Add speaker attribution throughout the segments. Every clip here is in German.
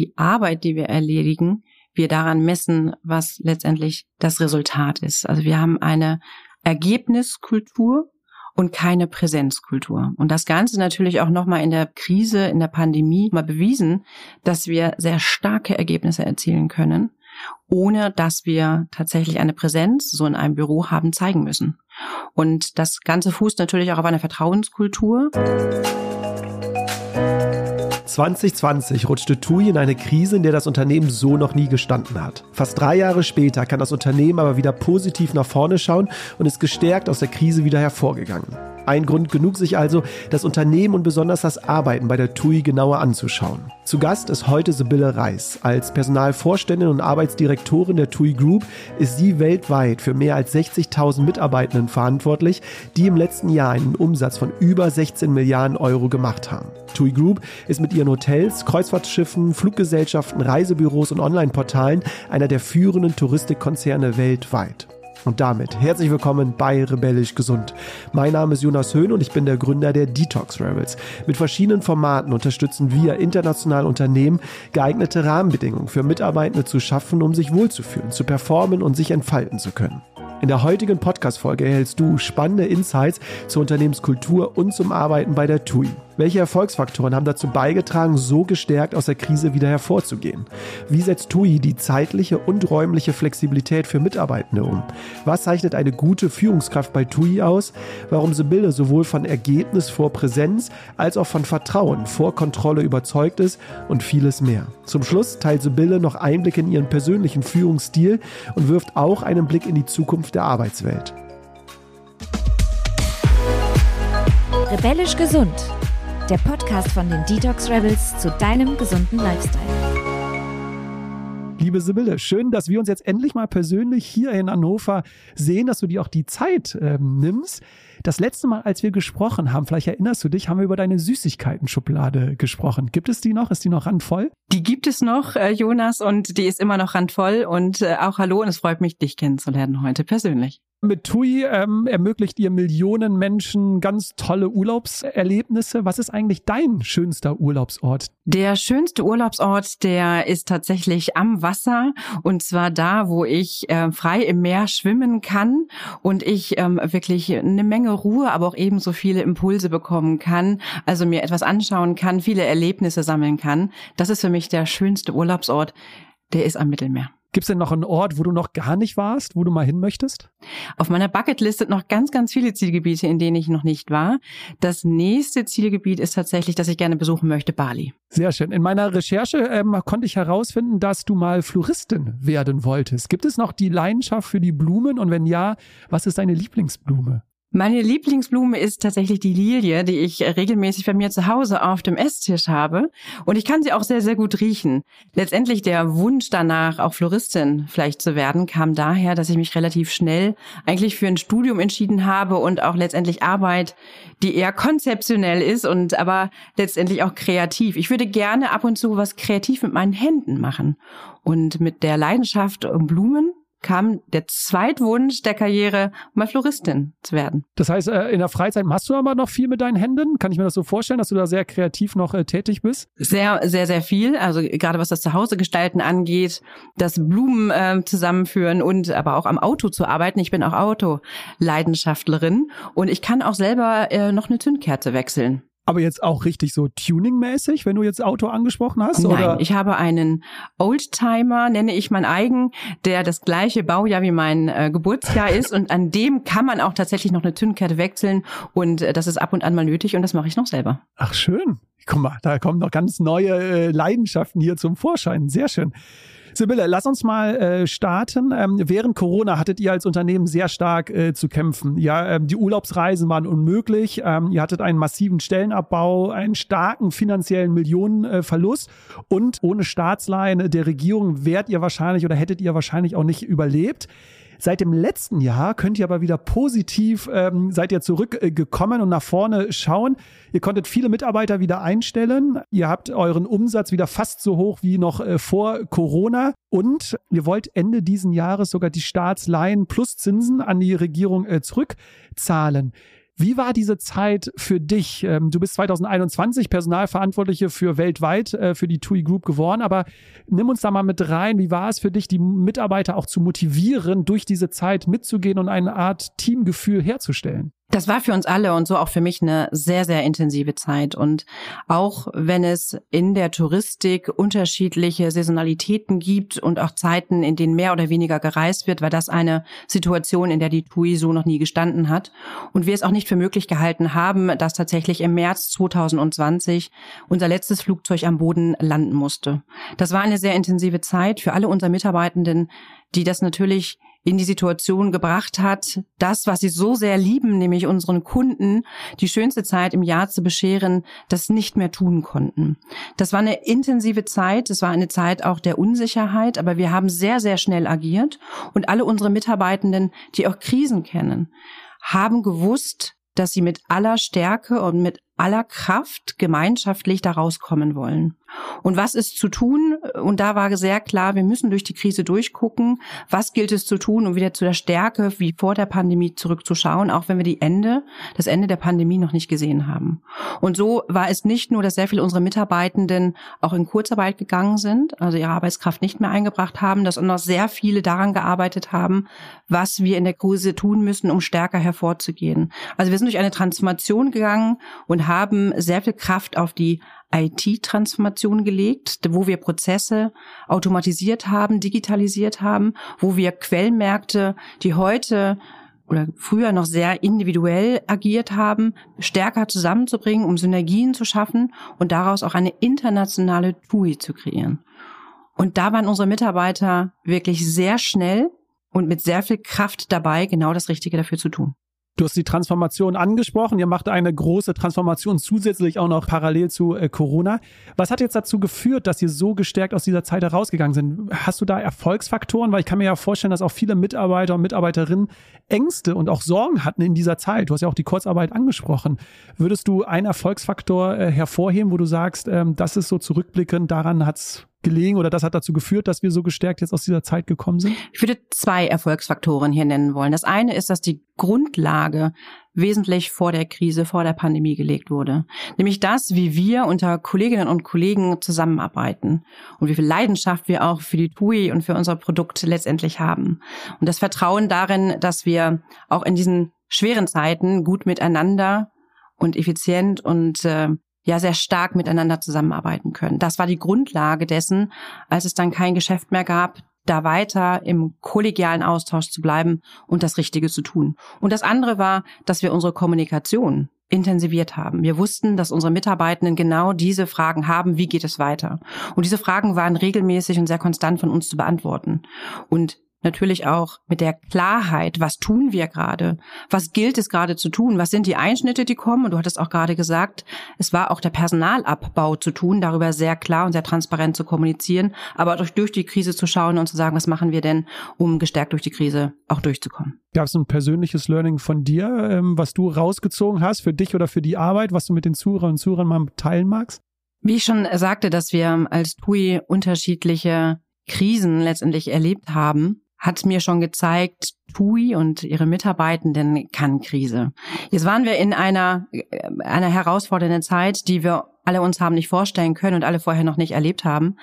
Speaker 1: die Arbeit, die wir erledigen, wir daran messen, was letztendlich das Resultat ist. Also wir haben eine Ergebniskultur und keine Präsenzkultur. Und das Ganze natürlich auch nochmal in der Krise, in der Pandemie mal bewiesen, dass wir sehr starke Ergebnisse erzielen können, ohne dass wir tatsächlich eine Präsenz so in einem Büro haben zeigen müssen. Und das Ganze fußt natürlich auch auf einer Vertrauenskultur.
Speaker 2: 2020 rutschte TUI in eine Krise, in der das Unternehmen so noch nie gestanden hat. Fast drei Jahre später kann das Unternehmen aber wieder positiv nach vorne schauen und ist gestärkt aus der Krise wieder hervorgegangen. Ein Grund genug, sich also das Unternehmen und besonders das Arbeiten bei der TUI genauer anzuschauen. Zu Gast ist heute Sibylle Reis. Als Personalvorständin und Arbeitsdirektorin der TUI Group ist sie weltweit für mehr als 60.000 Mitarbeitenden verantwortlich, die im letzten Jahr einen Umsatz von über 16 Milliarden Euro gemacht haben. TUI Group ist mit ihren Hotels, Kreuzfahrtschiffen, Fluggesellschaften, Reisebüros und Online-Portalen einer der führenden Touristikkonzerne weltweit. Und damit herzlich willkommen bei Rebellisch Gesund. Mein Name ist Jonas Höhn und ich bin der Gründer der Detox Rebels. Mit verschiedenen Formaten unterstützen wir internationale Unternehmen, geeignete Rahmenbedingungen für Mitarbeitende zu schaffen, um sich wohlzufühlen, zu performen und sich entfalten zu können. In der heutigen Podcast-Folge erhältst du spannende Insights zur Unternehmenskultur und zum Arbeiten bei der TUI. Welche Erfolgsfaktoren haben dazu beigetragen, so gestärkt aus der Krise wieder hervorzugehen? Wie setzt TUI die zeitliche und räumliche Flexibilität für Mitarbeitende um? Was zeichnet eine gute Führungskraft bei TUI aus? Warum Sibylle sowohl von Ergebnis vor Präsenz als auch von Vertrauen vor Kontrolle überzeugt ist und vieles mehr. Zum Schluss teilt Sibylle noch Einblicke in ihren persönlichen Führungsstil und wirft auch einen Blick in die Zukunft der Arbeitswelt.
Speaker 3: Rebellisch gesund der Podcast von den Detox Rebels zu deinem gesunden Lifestyle.
Speaker 2: Liebe Sibylle, schön, dass wir uns jetzt endlich mal persönlich hier in Hannover sehen, dass du dir auch die Zeit ähm, nimmst. Das letzte Mal, als wir gesprochen haben, vielleicht erinnerst du dich, haben wir über deine Süßigkeiten-Schublade gesprochen. Gibt es die noch? Ist die noch randvoll?
Speaker 1: Die gibt es noch, äh, Jonas, und die ist immer noch randvoll. Und äh, auch hallo, und es freut mich, dich kennenzulernen heute persönlich.
Speaker 2: Mit TUI ähm, ermöglicht ihr Millionen Menschen ganz tolle Urlaubserlebnisse. Was ist eigentlich dein schönster Urlaubsort?
Speaker 1: Der schönste Urlaubsort, der ist tatsächlich am Wasser und zwar da, wo ich äh, frei im Meer schwimmen kann und ich ähm, wirklich eine Menge Ruhe, aber auch ebenso viele Impulse bekommen kann, also mir etwas anschauen kann, viele Erlebnisse sammeln kann. Das ist für mich der schönste Urlaubsort. Der ist am Mittelmeer.
Speaker 2: Gibt es denn noch einen Ort, wo du noch gar nicht warst, wo du mal hin möchtest?
Speaker 1: Auf meiner Bucketlist sind noch ganz, ganz viele Zielgebiete, in denen ich noch nicht war. Das nächste Zielgebiet ist tatsächlich, dass ich gerne besuchen möchte, Bali.
Speaker 2: Sehr schön. In meiner Recherche ähm, konnte ich herausfinden, dass du mal Floristin werden wolltest. Gibt es noch die Leidenschaft für die Blumen? Und wenn ja, was ist deine Lieblingsblume?
Speaker 1: Meine Lieblingsblume ist tatsächlich die Lilie, die ich regelmäßig bei mir zu Hause auf dem Esstisch habe. Und ich kann sie auch sehr, sehr gut riechen. Letztendlich der Wunsch danach, auch Floristin vielleicht zu werden, kam daher, dass ich mich relativ schnell eigentlich für ein Studium entschieden habe und auch letztendlich Arbeit, die eher konzeptionell ist und aber letztendlich auch kreativ. Ich würde gerne ab und zu was kreativ mit meinen Händen machen. Und mit der Leidenschaft um Blumen kam der Zweitwunsch der Karriere, mal Floristin zu werden.
Speaker 2: Das heißt, äh, in der Freizeit machst du aber noch viel mit deinen Händen? Kann ich mir das so vorstellen, dass du da sehr kreativ noch äh, tätig bist?
Speaker 1: Sehr, sehr, sehr viel. Also gerade was das Zuhause-Gestalten angeht, das Blumen äh, zusammenführen und aber auch am Auto zu arbeiten. Ich bin auch Autoleidenschaftlerin und ich kann auch selber äh, noch eine Zündkerze wechseln.
Speaker 2: Aber jetzt auch richtig so tuningmäßig, wenn du jetzt Auto angesprochen hast?
Speaker 1: Nein,
Speaker 2: oder?
Speaker 1: ich habe einen Oldtimer, nenne ich mein eigen, der das gleiche Baujahr wie mein äh, Geburtsjahr ist und an dem kann man auch tatsächlich noch eine Zündkette wechseln und äh, das ist ab und an mal nötig und das mache ich noch selber.
Speaker 2: Ach schön. Guck mal, da kommen noch ganz neue äh, Leidenschaften hier zum Vorschein. Sehr schön. Sibylle, lass uns mal äh, starten. Ähm, während Corona hattet ihr als Unternehmen sehr stark äh, zu kämpfen. Ja, ähm, die Urlaubsreisen waren unmöglich. Ähm, ihr hattet einen massiven Stellenabbau, einen starken finanziellen Millionenverlust äh, und ohne Staatsleihen der Regierung wärt ihr wahrscheinlich oder hättet ihr wahrscheinlich auch nicht überlebt. Seit dem letzten Jahr könnt ihr aber wieder positiv, ähm, seid ihr zurückgekommen und nach vorne schauen. Ihr konntet viele Mitarbeiter wieder einstellen. Ihr habt euren Umsatz wieder fast so hoch wie noch äh, vor Corona. Und ihr wollt Ende diesen Jahres sogar die Staatsleihen plus Zinsen an die Regierung äh, zurückzahlen. Wie war diese Zeit für dich? Ähm, du bist 2021 Personalverantwortliche für weltweit äh, für die TUI Group geworden, aber nimm uns da mal mit rein. Wie war es für dich, die Mitarbeiter auch zu motivieren, durch diese Zeit mitzugehen und eine Art Teamgefühl herzustellen?
Speaker 1: Das war für uns alle und so auch für mich eine sehr, sehr intensive Zeit. Und auch wenn es in der Touristik unterschiedliche Saisonalitäten gibt und auch Zeiten, in denen mehr oder weniger gereist wird, war das eine Situation, in der die TUI so noch nie gestanden hat. Und wir es auch nicht für möglich gehalten haben, dass tatsächlich im März 2020 unser letztes Flugzeug am Boden landen musste. Das war eine sehr intensive Zeit für alle unsere Mitarbeitenden, die das natürlich in die Situation gebracht hat, das, was sie so sehr lieben, nämlich unseren Kunden, die schönste Zeit im Jahr zu bescheren, das nicht mehr tun konnten. Das war eine intensive Zeit, es war eine Zeit auch der Unsicherheit, aber wir haben sehr, sehr schnell agiert und alle unsere Mitarbeitenden, die auch Krisen kennen, haben gewusst, dass sie mit aller Stärke und mit aller Kraft gemeinschaftlich da rauskommen wollen. Und was ist zu tun? Und da war sehr klar, wir müssen durch die Krise durchgucken. Was gilt es zu tun, um wieder zu der Stärke wie vor der Pandemie zurückzuschauen, auch wenn wir die Ende, das Ende der Pandemie noch nicht gesehen haben. Und so war es nicht nur, dass sehr viele unserer Mitarbeitenden auch in Kurzarbeit gegangen sind, also ihre Arbeitskraft nicht mehr eingebracht haben, dass auch noch sehr viele daran gearbeitet haben, was wir in der Krise tun müssen, um stärker hervorzugehen. Also wir sind durch eine Transformation gegangen und haben sehr viel Kraft auf die IT-Transformation gelegt, wo wir Prozesse automatisiert haben, digitalisiert haben, wo wir Quellmärkte, die heute oder früher noch sehr individuell agiert haben, stärker zusammenzubringen, um Synergien zu schaffen und daraus auch eine internationale TUI zu kreieren. Und da waren unsere Mitarbeiter wirklich sehr schnell und mit sehr viel Kraft dabei, genau das Richtige dafür zu tun.
Speaker 2: Du hast die Transformation angesprochen. Ihr macht eine große Transformation zusätzlich auch noch parallel zu äh, Corona. Was hat jetzt dazu geführt, dass ihr so gestärkt aus dieser Zeit herausgegangen sind? Hast du da Erfolgsfaktoren? Weil ich kann mir ja vorstellen, dass auch viele Mitarbeiter und Mitarbeiterinnen Ängste und auch Sorgen hatten in dieser Zeit. Du hast ja auch die Kurzarbeit angesprochen. Würdest du einen Erfolgsfaktor äh, hervorheben, wo du sagst, ähm, das ist so zurückblickend, daran hat's gelegen oder das hat dazu geführt, dass wir so gestärkt jetzt aus dieser Zeit gekommen sind?
Speaker 1: Ich würde zwei Erfolgsfaktoren hier nennen wollen. Das eine ist, dass die Grundlage wesentlich vor der Krise, vor der Pandemie gelegt wurde. Nämlich das, wie wir unter Kolleginnen und Kollegen zusammenarbeiten und wie viel Leidenschaft wir auch für die TUI und für unser Produkt letztendlich haben. Und das Vertrauen darin, dass wir auch in diesen schweren Zeiten gut miteinander und effizient und äh, ja sehr stark miteinander zusammenarbeiten können. Das war die Grundlage dessen, als es dann kein Geschäft mehr gab, da weiter im kollegialen Austausch zu bleiben und das Richtige zu tun. Und das andere war, dass wir unsere Kommunikation intensiviert haben. Wir wussten, dass unsere Mitarbeitenden genau diese Fragen haben, wie geht es weiter? Und diese Fragen waren regelmäßig und sehr konstant von uns zu beantworten. Und natürlich auch mit der Klarheit, was tun wir gerade? Was gilt es gerade zu tun? Was sind die Einschnitte, die kommen? Und du hattest auch gerade gesagt, es war auch der Personalabbau zu tun, darüber sehr klar und sehr transparent zu kommunizieren, aber durch, durch die Krise zu schauen und zu sagen, was machen wir denn, um gestärkt durch die Krise auch durchzukommen.
Speaker 2: Gab es ein persönliches Learning von dir, ähm, was du rausgezogen hast für dich oder für die Arbeit, was du mit den Zuhörern und Zuhörern mal teilen magst?
Speaker 1: Wie ich schon sagte, dass wir als TUI unterschiedliche Krisen letztendlich erlebt haben hat mir schon gezeigt, TUI und ihre Mitarbeitenden kann Krise. Jetzt waren wir in einer, äh, einer herausfordernden Zeit, die wir alle uns haben nicht vorstellen können und alle vorher noch nicht erlebt haben.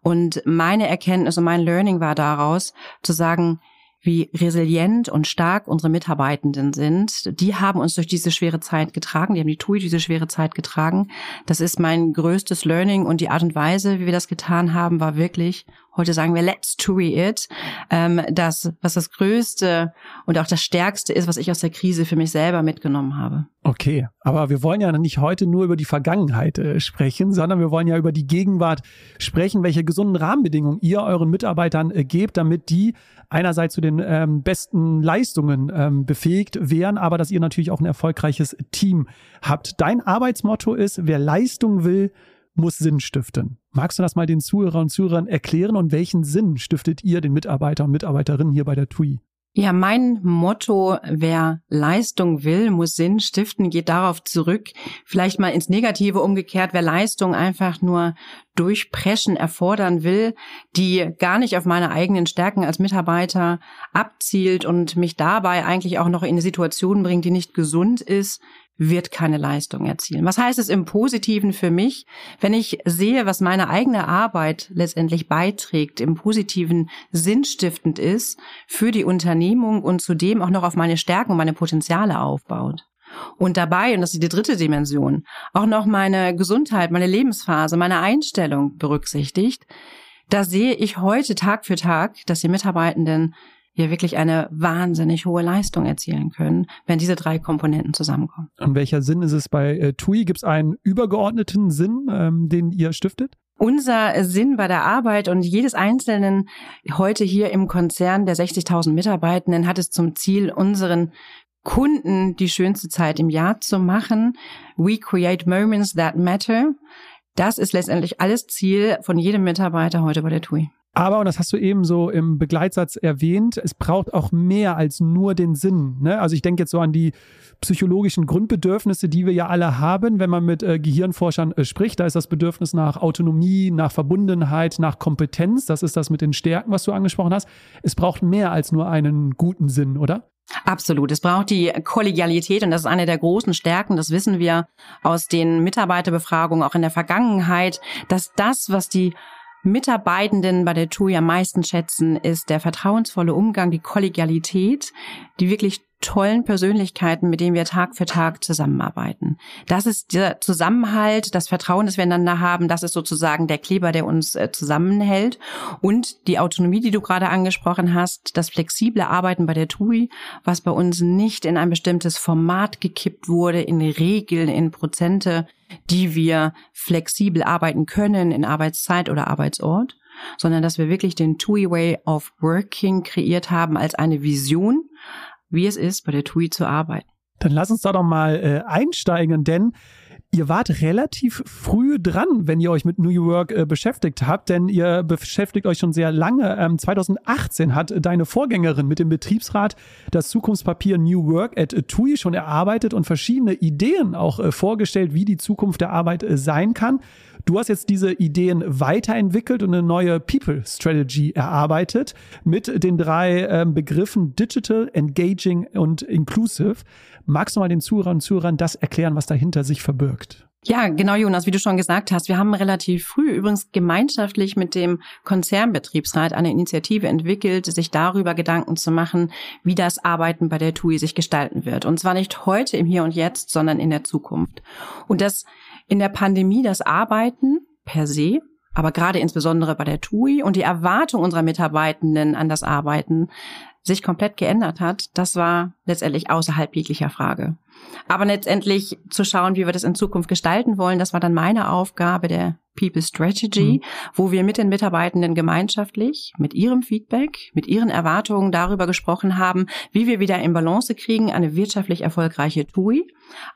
Speaker 1: Und meine Erkenntnis und mein Learning war daraus, zu sagen, wie resilient und stark unsere Mitarbeitenden sind. Die haben uns durch diese schwere Zeit getragen, die haben die TUI diese schwere Zeit getragen. Das ist mein größtes Learning und die Art und Weise, wie wir das getan haben, war wirklich heute sagen wir Let's TUI it, ähm, das, was das Größte und auch das Stärkste ist, was ich aus der Krise für mich selber mitgenommen habe.
Speaker 2: Okay, aber wir wollen ja nicht heute nur über die Vergangenheit äh, sprechen, sondern wir wollen ja über die Gegenwart sprechen, welche gesunden Rahmenbedingungen ihr euren Mitarbeitern äh, gebt, damit die einerseits zu den ähm, besten Leistungen ähm, befähigt wären, aber dass ihr natürlich auch ein erfolgreiches Team habt. Dein Arbeitsmotto ist, wer Leistung will, muss Sinn stiften. Magst du das mal den Zuhörern und Zuhörern erklären? Und welchen Sinn stiftet ihr den Mitarbeiter und Mitarbeiterinnen hier bei der TUI?
Speaker 1: Ja, mein Motto, wer Leistung will, muss Sinn stiften, geht darauf zurück, vielleicht mal ins Negative umgekehrt, wer Leistung einfach nur durchpreschen erfordern will, die gar nicht auf meine eigenen Stärken als Mitarbeiter abzielt und mich dabei eigentlich auch noch in eine Situation bringt, die nicht gesund ist, wird keine Leistung erzielen. Was heißt es im Positiven für mich, wenn ich sehe, was meine eigene Arbeit letztendlich beiträgt, im Positiven sinnstiftend ist für die Unternehmung und zudem auch noch auf meine Stärken und meine Potenziale aufbaut? Und dabei, und das ist die dritte Dimension, auch noch meine Gesundheit, meine Lebensphase, meine Einstellung berücksichtigt, da sehe ich heute Tag für Tag, dass die Mitarbeitenden wir wirklich eine wahnsinnig hohe Leistung erzielen können, wenn diese drei Komponenten zusammenkommen.
Speaker 2: Und welcher Sinn ist es bei äh, TUI? Gibt es einen übergeordneten Sinn, ähm, den ihr stiftet?
Speaker 1: Unser Sinn bei der Arbeit und jedes Einzelnen heute hier im Konzern der 60.000 Mitarbeitenden hat es zum Ziel, unseren Kunden die schönste Zeit im Jahr zu machen. We create moments that matter. Das ist letztendlich alles Ziel von jedem Mitarbeiter heute bei der TUI.
Speaker 2: Aber, und das hast du eben so im Begleitsatz erwähnt, es braucht auch mehr als nur den Sinn. Ne? Also ich denke jetzt so an die psychologischen Grundbedürfnisse, die wir ja alle haben, wenn man mit äh, Gehirnforschern äh, spricht. Da ist das Bedürfnis nach Autonomie, nach Verbundenheit, nach Kompetenz. Das ist das mit den Stärken, was du angesprochen hast. Es braucht mehr als nur einen guten Sinn, oder?
Speaker 1: Absolut. Es braucht die Kollegialität und das ist eine der großen Stärken. Das wissen wir aus den Mitarbeiterbefragungen auch in der Vergangenheit, dass das, was die Mitarbeitenden bei der TUI am meisten schätzen, ist der vertrauensvolle Umgang, die Kollegialität, die wirklich tollen Persönlichkeiten, mit denen wir Tag für Tag zusammenarbeiten. Das ist der Zusammenhalt, das Vertrauen, das wir einander haben, das ist sozusagen der Kleber, der uns äh, zusammenhält. Und die Autonomie, die du gerade angesprochen hast, das flexible Arbeiten bei der TUI, was bei uns nicht in ein bestimmtes Format gekippt wurde, in Regeln, in Prozente, die wir flexibel arbeiten können in Arbeitszeit oder Arbeitsort, sondern dass wir wirklich den TUI Way of Working kreiert haben als eine Vision, wie es ist, bei der TUI zu arbeiten.
Speaker 2: Dann lass uns da doch mal äh, einsteigen, denn Ihr wart relativ früh dran, wenn ihr euch mit New Work äh, beschäftigt habt, denn ihr beschäftigt euch schon sehr lange. Ähm, 2018 hat deine Vorgängerin mit dem Betriebsrat das Zukunftspapier New Work at TUI schon erarbeitet und verschiedene Ideen auch äh, vorgestellt, wie die Zukunft der Arbeit äh, sein kann. Du hast jetzt diese Ideen weiterentwickelt und eine neue People Strategy erarbeitet mit den drei ähm, Begriffen Digital, Engaging und Inclusive. Magst du mal den Zuhörern und Zuhörern das erklären, was dahinter sich verbirgt?
Speaker 1: Ja, genau, Jonas, wie du schon gesagt hast, wir haben relativ früh übrigens gemeinschaftlich mit dem Konzernbetriebsrat eine Initiative entwickelt, sich darüber Gedanken zu machen, wie das Arbeiten bei der TUI sich gestalten wird. Und zwar nicht heute im Hier und Jetzt, sondern in der Zukunft. Und das in der Pandemie das Arbeiten per se, aber gerade insbesondere bei der TUI und die Erwartung unserer Mitarbeitenden an das Arbeiten sich komplett geändert hat, das war letztendlich außerhalb jeglicher Frage. Aber letztendlich zu schauen, wie wir das in Zukunft gestalten wollen, das war dann meine Aufgabe der People Strategy, mhm. wo wir mit den Mitarbeitenden gemeinschaftlich, mit ihrem Feedback, mit ihren Erwartungen darüber gesprochen haben, wie wir wieder in Balance kriegen, eine wirtschaftlich erfolgreiche TUI,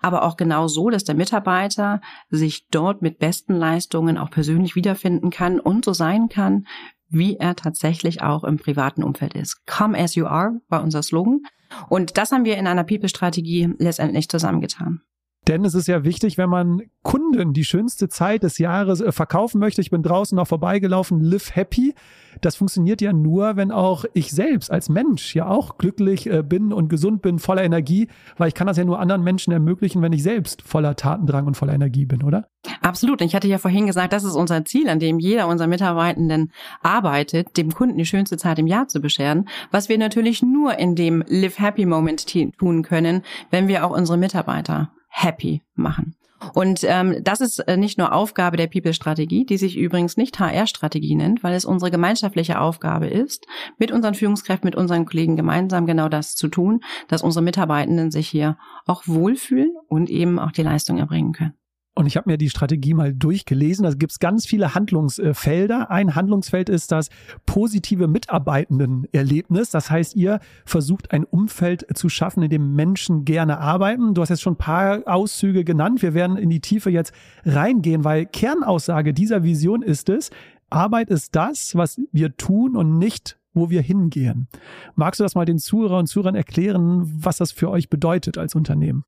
Speaker 1: aber auch genau so, dass der Mitarbeiter sich dort mit besten Leistungen auch persönlich wiederfinden kann und so sein kann, wie er tatsächlich auch im privaten Umfeld ist. Come as you are war unser Slogan. Und das haben wir in einer People-Strategie letztendlich zusammengetan.
Speaker 2: Denn es ist ja wichtig, wenn man Kunden die schönste Zeit des Jahres äh, verkaufen möchte. Ich bin draußen noch vorbeigelaufen, live happy. Das funktioniert ja nur, wenn auch ich selbst als Mensch ja auch glücklich äh, bin und gesund bin, voller Energie, weil ich kann das ja nur anderen Menschen ermöglichen, wenn ich selbst voller Tatendrang und voller Energie bin, oder?
Speaker 1: Absolut. Ich hatte ja vorhin gesagt, das ist unser Ziel, an dem jeder unserer Mitarbeitenden arbeitet, dem Kunden die schönste Zeit im Jahr zu bescheren, was wir natürlich nur in dem Live Happy Moment tun können, wenn wir auch unsere Mitarbeiter happy machen. Und ähm, das ist äh, nicht nur Aufgabe der People-Strategie, die sich übrigens nicht HR-Strategie nennt, weil es unsere gemeinschaftliche Aufgabe ist, mit unseren Führungskräften, mit unseren Kollegen gemeinsam genau das zu tun, dass unsere Mitarbeitenden sich hier auch wohlfühlen und eben auch die Leistung erbringen können.
Speaker 2: Und ich habe mir die Strategie mal durchgelesen. Da gibt es ganz viele Handlungsfelder. Ein Handlungsfeld ist das positive Mitarbeitendenerlebnis. Das heißt, ihr versucht ein Umfeld zu schaffen, in dem Menschen gerne arbeiten. Du hast jetzt schon ein paar Auszüge genannt. Wir werden in die Tiefe jetzt reingehen, weil Kernaussage dieser Vision ist es, Arbeit ist das, was wir tun und nicht wo wir hingehen. Magst du das mal den Zuhörer und Zuhörern erklären, was das für euch bedeutet als Unternehmen?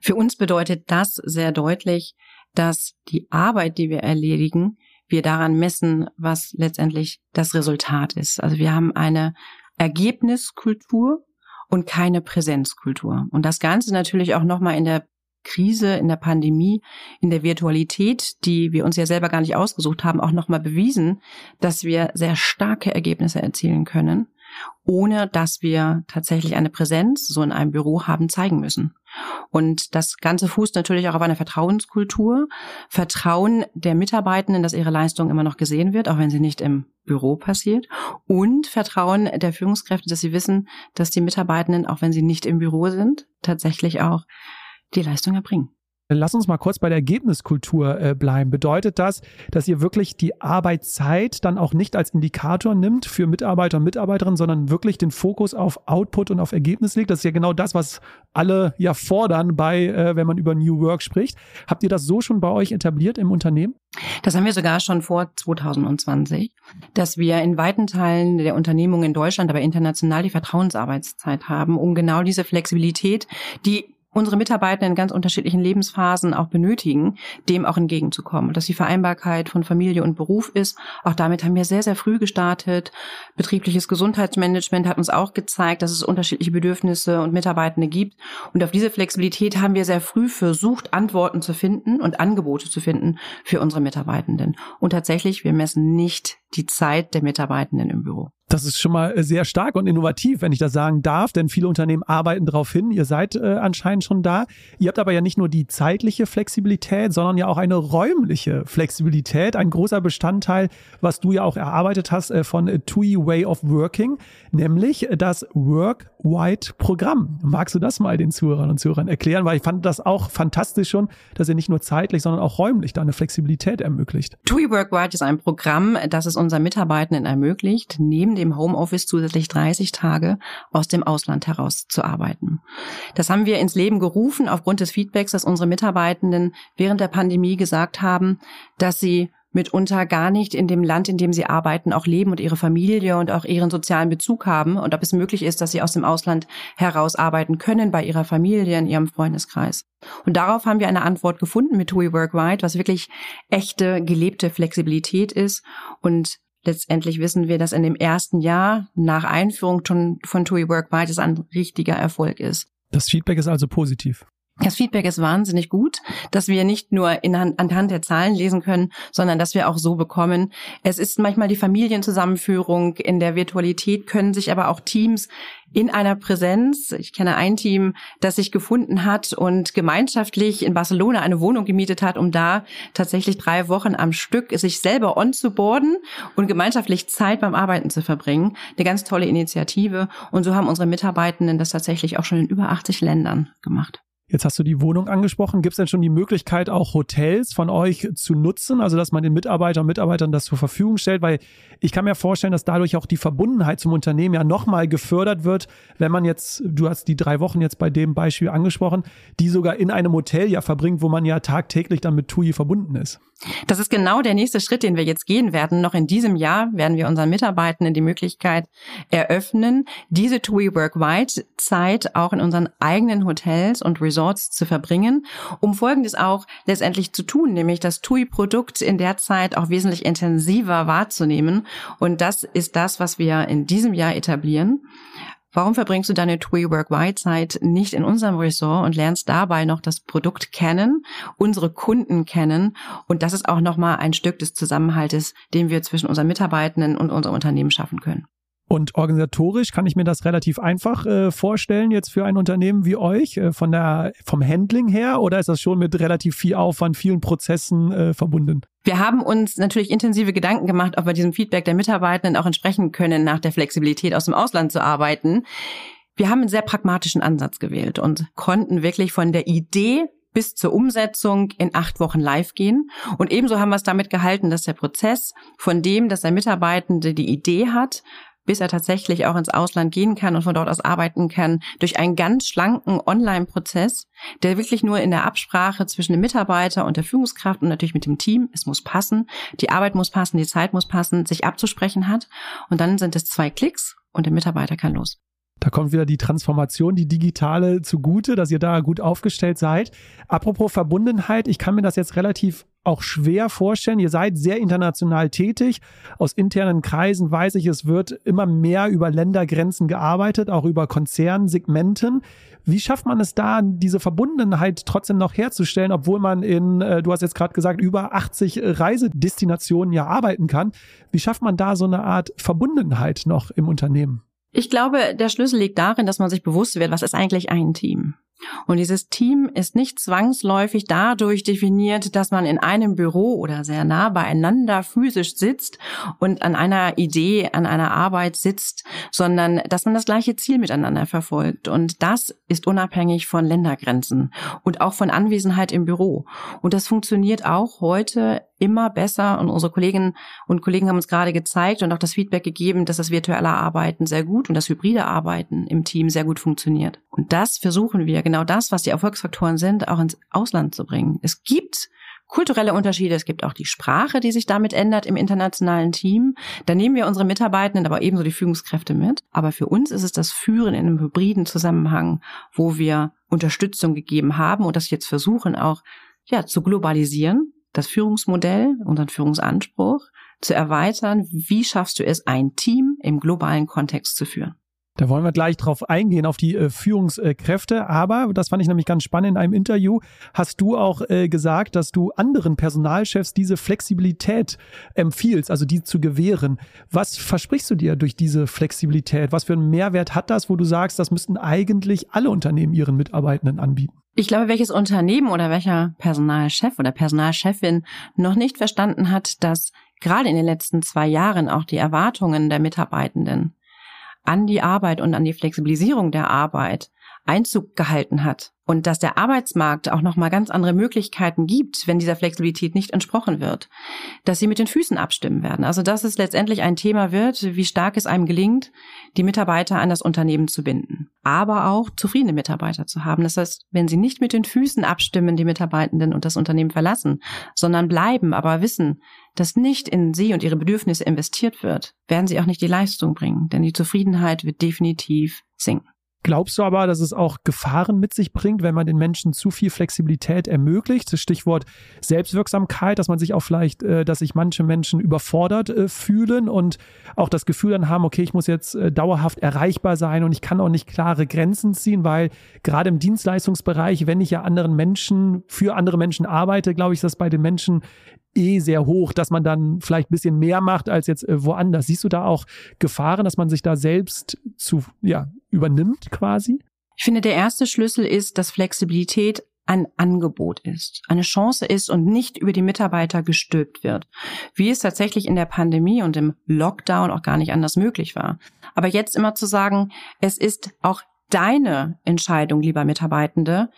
Speaker 1: Für uns bedeutet das sehr deutlich, dass die Arbeit, die wir erledigen, wir daran messen, was letztendlich das Resultat ist. Also wir haben eine Ergebniskultur und keine Präsenzkultur. Und das Ganze natürlich auch nochmal in der Krise, in der Pandemie, in der Virtualität, die wir uns ja selber gar nicht ausgesucht haben, auch nochmal bewiesen, dass wir sehr starke Ergebnisse erzielen können, ohne dass wir tatsächlich eine Präsenz so in einem Büro haben zeigen müssen. Und das Ganze fußt natürlich auch auf einer Vertrauenskultur. Vertrauen der Mitarbeitenden, dass ihre Leistung immer noch gesehen wird, auch wenn sie nicht im Büro passiert. Und Vertrauen der Führungskräfte, dass sie wissen, dass die Mitarbeitenden, auch wenn sie nicht im Büro sind, tatsächlich auch die Leistung erbringen.
Speaker 2: Lass uns mal kurz bei der Ergebniskultur äh, bleiben. Bedeutet das, dass ihr wirklich die Arbeitszeit dann auch nicht als Indikator nimmt für Mitarbeiter und Mitarbeiterinnen, sondern wirklich den Fokus auf Output und auf Ergebnis legt? Das ist ja genau das, was alle ja fordern bei, äh, wenn man über New Work spricht. Habt ihr das so schon bei euch etabliert im Unternehmen?
Speaker 1: Das haben wir sogar schon vor 2020, dass wir in weiten Teilen der Unternehmungen in Deutschland, aber international die Vertrauensarbeitszeit haben, um genau diese Flexibilität, die unsere Mitarbeiter in ganz unterschiedlichen Lebensphasen auch benötigen, dem auch entgegenzukommen. Dass die Vereinbarkeit von Familie und Beruf ist, auch damit haben wir sehr, sehr früh gestartet. Betriebliches Gesundheitsmanagement hat uns auch gezeigt, dass es unterschiedliche Bedürfnisse und Mitarbeitende gibt. Und auf diese Flexibilität haben wir sehr früh versucht, Antworten zu finden und Angebote zu finden für unsere Mitarbeitenden. Und tatsächlich, wir messen nicht die Zeit der Mitarbeitenden im Büro.
Speaker 2: Das ist schon mal sehr stark und innovativ, wenn ich das sagen darf, denn viele Unternehmen arbeiten darauf hin. Ihr seid äh, anscheinend schon da. Ihr habt aber ja nicht nur die zeitliche Flexibilität, sondern ja auch eine räumliche Flexibilität. Ein großer Bestandteil, was du ja auch erarbeitet hast äh, von TUI Way of Working, nämlich das Work-Wide-Programm. Magst du das mal den Zuhörern und Zuhörern erklären? Weil ich fand das auch fantastisch schon, dass ihr nicht nur zeitlich, sondern auch räumlich da eine Flexibilität ermöglicht.
Speaker 1: TUI Work-Wide ist ein Programm, das es unseren Mitarbeitenden ermöglicht, neben dem Homeoffice zusätzlich 30 Tage aus dem Ausland heraus. Das haben wir ins Leben gerufen aufgrund des Feedbacks, dass unsere Mitarbeitenden während der Pandemie gesagt haben, dass sie mitunter gar nicht in dem Land, in dem sie arbeiten, auch leben und ihre Familie und auch ihren sozialen Bezug haben und ob es möglich ist, dass sie aus dem Ausland heraus können bei ihrer Familie, in ihrem Freundeskreis. Und darauf haben wir eine Antwort gefunden mit TUI Workwide, was wirklich echte, gelebte Flexibilität ist und letztendlich wissen wir, dass in dem ersten Jahr nach Einführung von TUI Work beides ein richtiger Erfolg ist.
Speaker 2: Das Feedback ist also positiv.
Speaker 1: Das Feedback ist wahnsinnig gut, dass wir nicht nur in, anhand der Zahlen lesen können, sondern dass wir auch so bekommen. Es ist manchmal die Familienzusammenführung. In der Virtualität können sich aber auch Teams in einer Präsenz, ich kenne ein Team, das sich gefunden hat und gemeinschaftlich in Barcelona eine Wohnung gemietet hat, um da tatsächlich drei Wochen am Stück sich selber on zu boarden und gemeinschaftlich Zeit beim Arbeiten zu verbringen. Eine ganz tolle Initiative. Und so haben unsere Mitarbeitenden das tatsächlich auch schon in über 80 Ländern gemacht.
Speaker 2: Jetzt hast du die Wohnung angesprochen. Gibt es denn schon die Möglichkeit, auch Hotels von euch zu nutzen? Also, dass man den Mitarbeitern und Mitarbeitern das zur Verfügung stellt? Weil ich kann mir vorstellen, dass dadurch auch die Verbundenheit zum Unternehmen ja nochmal gefördert wird, wenn man jetzt, du hast die drei Wochen jetzt bei dem Beispiel angesprochen, die sogar in einem Hotel ja verbringt, wo man ja tagtäglich dann mit TUI verbunden ist.
Speaker 1: Das ist genau der nächste Schritt, den wir jetzt gehen werden. Noch in diesem Jahr werden wir unseren Mitarbeitenden die Möglichkeit eröffnen, diese TUI Work Wide Zeit auch in unseren eigenen Hotels und Resorts zu verbringen, um Folgendes auch letztendlich zu tun, nämlich das TUI-Produkt in der Zeit auch wesentlich intensiver wahrzunehmen. Und das ist das, was wir in diesem Jahr etablieren. Warum verbringst du deine TUI Work Wide Zeit nicht in unserem Ressort und lernst dabei noch das Produkt kennen, unsere Kunden kennen? Und das ist auch nochmal ein Stück des Zusammenhaltes, den wir zwischen unseren Mitarbeitenden und unserem Unternehmen schaffen können.
Speaker 2: Und organisatorisch kann ich mir das relativ einfach äh, vorstellen jetzt für ein Unternehmen wie euch äh, von der vom Handling her oder ist das schon mit relativ viel Aufwand, vielen Prozessen äh, verbunden?
Speaker 1: Wir haben uns natürlich intensive Gedanken gemacht, ob wir diesem Feedback der Mitarbeitenden auch entsprechen können, nach der Flexibilität aus dem Ausland zu arbeiten. Wir haben einen sehr pragmatischen Ansatz gewählt und konnten wirklich von der Idee bis zur Umsetzung in acht Wochen live gehen. Und ebenso haben wir es damit gehalten, dass der Prozess von dem, dass der Mitarbeitende die Idee hat, bis er tatsächlich auch ins Ausland gehen kann und von dort aus arbeiten kann, durch einen ganz schlanken Online-Prozess, der wirklich nur in der Absprache zwischen dem Mitarbeiter und der Führungskraft und natürlich mit dem Team, es muss passen, die Arbeit muss passen, die Zeit muss passen, sich abzusprechen hat. Und dann sind es zwei Klicks und der Mitarbeiter kann los.
Speaker 2: Da kommt wieder die Transformation, die digitale zugute, dass ihr da gut aufgestellt seid. Apropos Verbundenheit, ich kann mir das jetzt relativ auch schwer vorstellen. Ihr seid sehr international tätig. Aus internen Kreisen weiß ich, es wird immer mehr über Ländergrenzen gearbeitet, auch über Konzernsegmenten. Wie schafft man es da, diese Verbundenheit trotzdem noch herzustellen, obwohl man in, äh, du hast jetzt gerade gesagt, über 80 Reisedestinationen ja arbeiten kann? Wie schafft man da so eine Art Verbundenheit noch im Unternehmen?
Speaker 1: Ich glaube, der Schlüssel liegt darin, dass man sich bewusst wird, was ist eigentlich ein Team. Und dieses Team ist nicht zwangsläufig dadurch definiert, dass man in einem Büro oder sehr nah beieinander physisch sitzt und an einer Idee, an einer Arbeit sitzt, sondern dass man das gleiche Ziel miteinander verfolgt. Und das ist unabhängig von Ländergrenzen und auch von Anwesenheit im Büro. Und das funktioniert auch heute immer besser. Und unsere Kolleginnen und Kollegen haben uns gerade gezeigt und auch das Feedback gegeben, dass das virtuelle Arbeiten sehr gut und das hybride Arbeiten im Team sehr gut funktioniert. Und das versuchen wir genau das, was die Erfolgsfaktoren sind, auch ins Ausland zu bringen. Es gibt kulturelle Unterschiede, es gibt auch die Sprache, die sich damit ändert im internationalen Team. Da nehmen wir unsere Mitarbeitenden, aber ebenso die Führungskräfte mit. Aber für uns ist es das Führen in einem hybriden Zusammenhang, wo wir Unterstützung gegeben haben und das jetzt versuchen auch ja, zu globalisieren, das Führungsmodell, unseren Führungsanspruch zu erweitern. Wie schaffst du es, ein Team im globalen Kontext zu führen?
Speaker 2: Da wollen wir gleich drauf eingehen, auf die äh, Führungskräfte. Aber, das fand ich nämlich ganz spannend, in einem Interview hast du auch äh, gesagt, dass du anderen Personalchefs diese Flexibilität empfiehlst, also die zu gewähren. Was versprichst du dir durch diese Flexibilität? Was für einen Mehrwert hat das, wo du sagst, das müssten eigentlich alle Unternehmen ihren Mitarbeitenden anbieten?
Speaker 1: Ich glaube, welches Unternehmen oder welcher Personalchef oder Personalchefin noch nicht verstanden hat, dass gerade in den letzten zwei Jahren auch die Erwartungen der Mitarbeitenden an die Arbeit und an die Flexibilisierung der Arbeit Einzug gehalten hat und dass der Arbeitsmarkt auch noch mal ganz andere Möglichkeiten gibt, wenn dieser Flexibilität nicht entsprochen wird, dass sie mit den Füßen abstimmen werden. Also dass es letztendlich ein Thema wird, wie stark es einem gelingt, die Mitarbeiter an das Unternehmen zu binden, aber auch zufriedene Mitarbeiter zu haben. Das heißt, wenn sie nicht mit den Füßen abstimmen, die Mitarbeitenden und das Unternehmen verlassen, sondern bleiben, aber wissen, dass nicht in sie und ihre Bedürfnisse investiert wird, werden sie auch nicht die Leistung bringen, denn die Zufriedenheit wird definitiv sinken.
Speaker 2: Glaubst du aber, dass es auch Gefahren mit sich bringt, wenn man den Menschen zu viel Flexibilität ermöglicht? Das Stichwort Selbstwirksamkeit, dass man sich auch vielleicht, äh, dass sich manche Menschen überfordert äh, fühlen und auch das Gefühl dann haben, okay, ich muss jetzt äh, dauerhaft erreichbar sein und ich kann auch nicht klare Grenzen ziehen, weil gerade im Dienstleistungsbereich, wenn ich ja anderen Menschen, für andere Menschen arbeite, glaube ich, dass bei den Menschen eh sehr hoch, dass man dann vielleicht ein bisschen mehr macht als jetzt äh, woanders. Siehst du da auch Gefahren, dass man sich da selbst zu, ja, übernimmt quasi?
Speaker 1: Ich finde, der erste Schlüssel ist, dass Flexibilität ein Angebot ist, eine Chance ist und nicht über die Mitarbeiter gestülpt wird, wie es tatsächlich in der Pandemie und im Lockdown auch gar nicht anders möglich war. Aber jetzt immer zu sagen, es ist auch deine Entscheidung, lieber Mitarbeitende,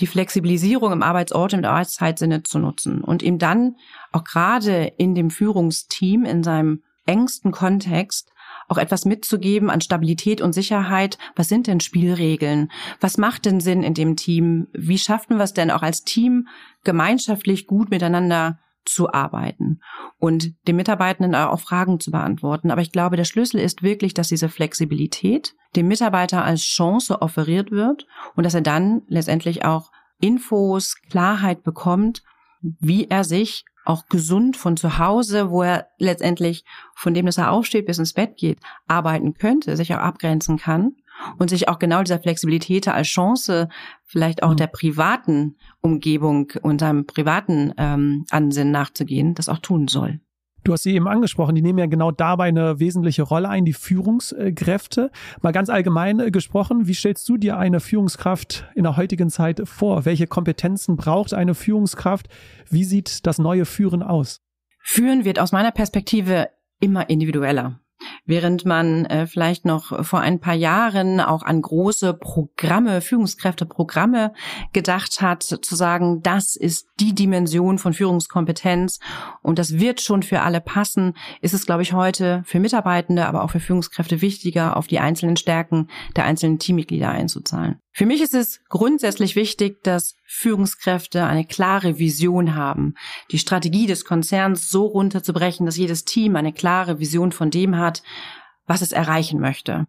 Speaker 1: die Flexibilisierung im Arbeitsort und im Arbeitszeitsinne zu nutzen und ihm dann auch gerade in dem Führungsteam, in seinem engsten Kontext, auch etwas mitzugeben an Stabilität und Sicherheit. Was sind denn Spielregeln? Was macht denn Sinn in dem Team? Wie schaffen wir es denn auch als Team gemeinschaftlich gut miteinander zu arbeiten und den Mitarbeitenden auch Fragen zu beantworten. Aber ich glaube, der Schlüssel ist wirklich, dass diese Flexibilität dem Mitarbeiter als Chance offeriert wird und dass er dann letztendlich auch Infos, Klarheit bekommt, wie er sich auch gesund von zu Hause, wo er letztendlich von dem, dass er aufsteht bis ins Bett geht, arbeiten könnte, sich auch abgrenzen kann und sich auch genau dieser Flexibilität als Chance vielleicht auch mhm. der privaten Umgebung und seinem privaten ähm, Ansinnen nachzugehen, das auch tun soll.
Speaker 2: Du hast sie eben angesprochen, die nehmen ja genau dabei eine wesentliche Rolle ein, die Führungskräfte. Mal ganz allgemein äh, gesprochen, wie stellst du dir eine Führungskraft in der heutigen Zeit vor? Welche Kompetenzen braucht eine Führungskraft? Wie sieht das neue Führen aus?
Speaker 1: Führen wird aus meiner Perspektive immer individueller. Während man äh, vielleicht noch vor ein paar Jahren auch an große Programme, Führungskräfteprogramme gedacht hat, zu sagen, das ist die Dimension von Führungskompetenz und das wird schon für alle passen, ist es, glaube ich, heute für Mitarbeitende, aber auch für Führungskräfte wichtiger, auf die einzelnen Stärken der einzelnen Teammitglieder einzuzahlen. Für mich ist es grundsätzlich wichtig, dass Führungskräfte eine klare Vision haben, die Strategie des Konzerns so runterzubrechen, dass jedes Team eine klare Vision von dem hat, was es erreichen möchte.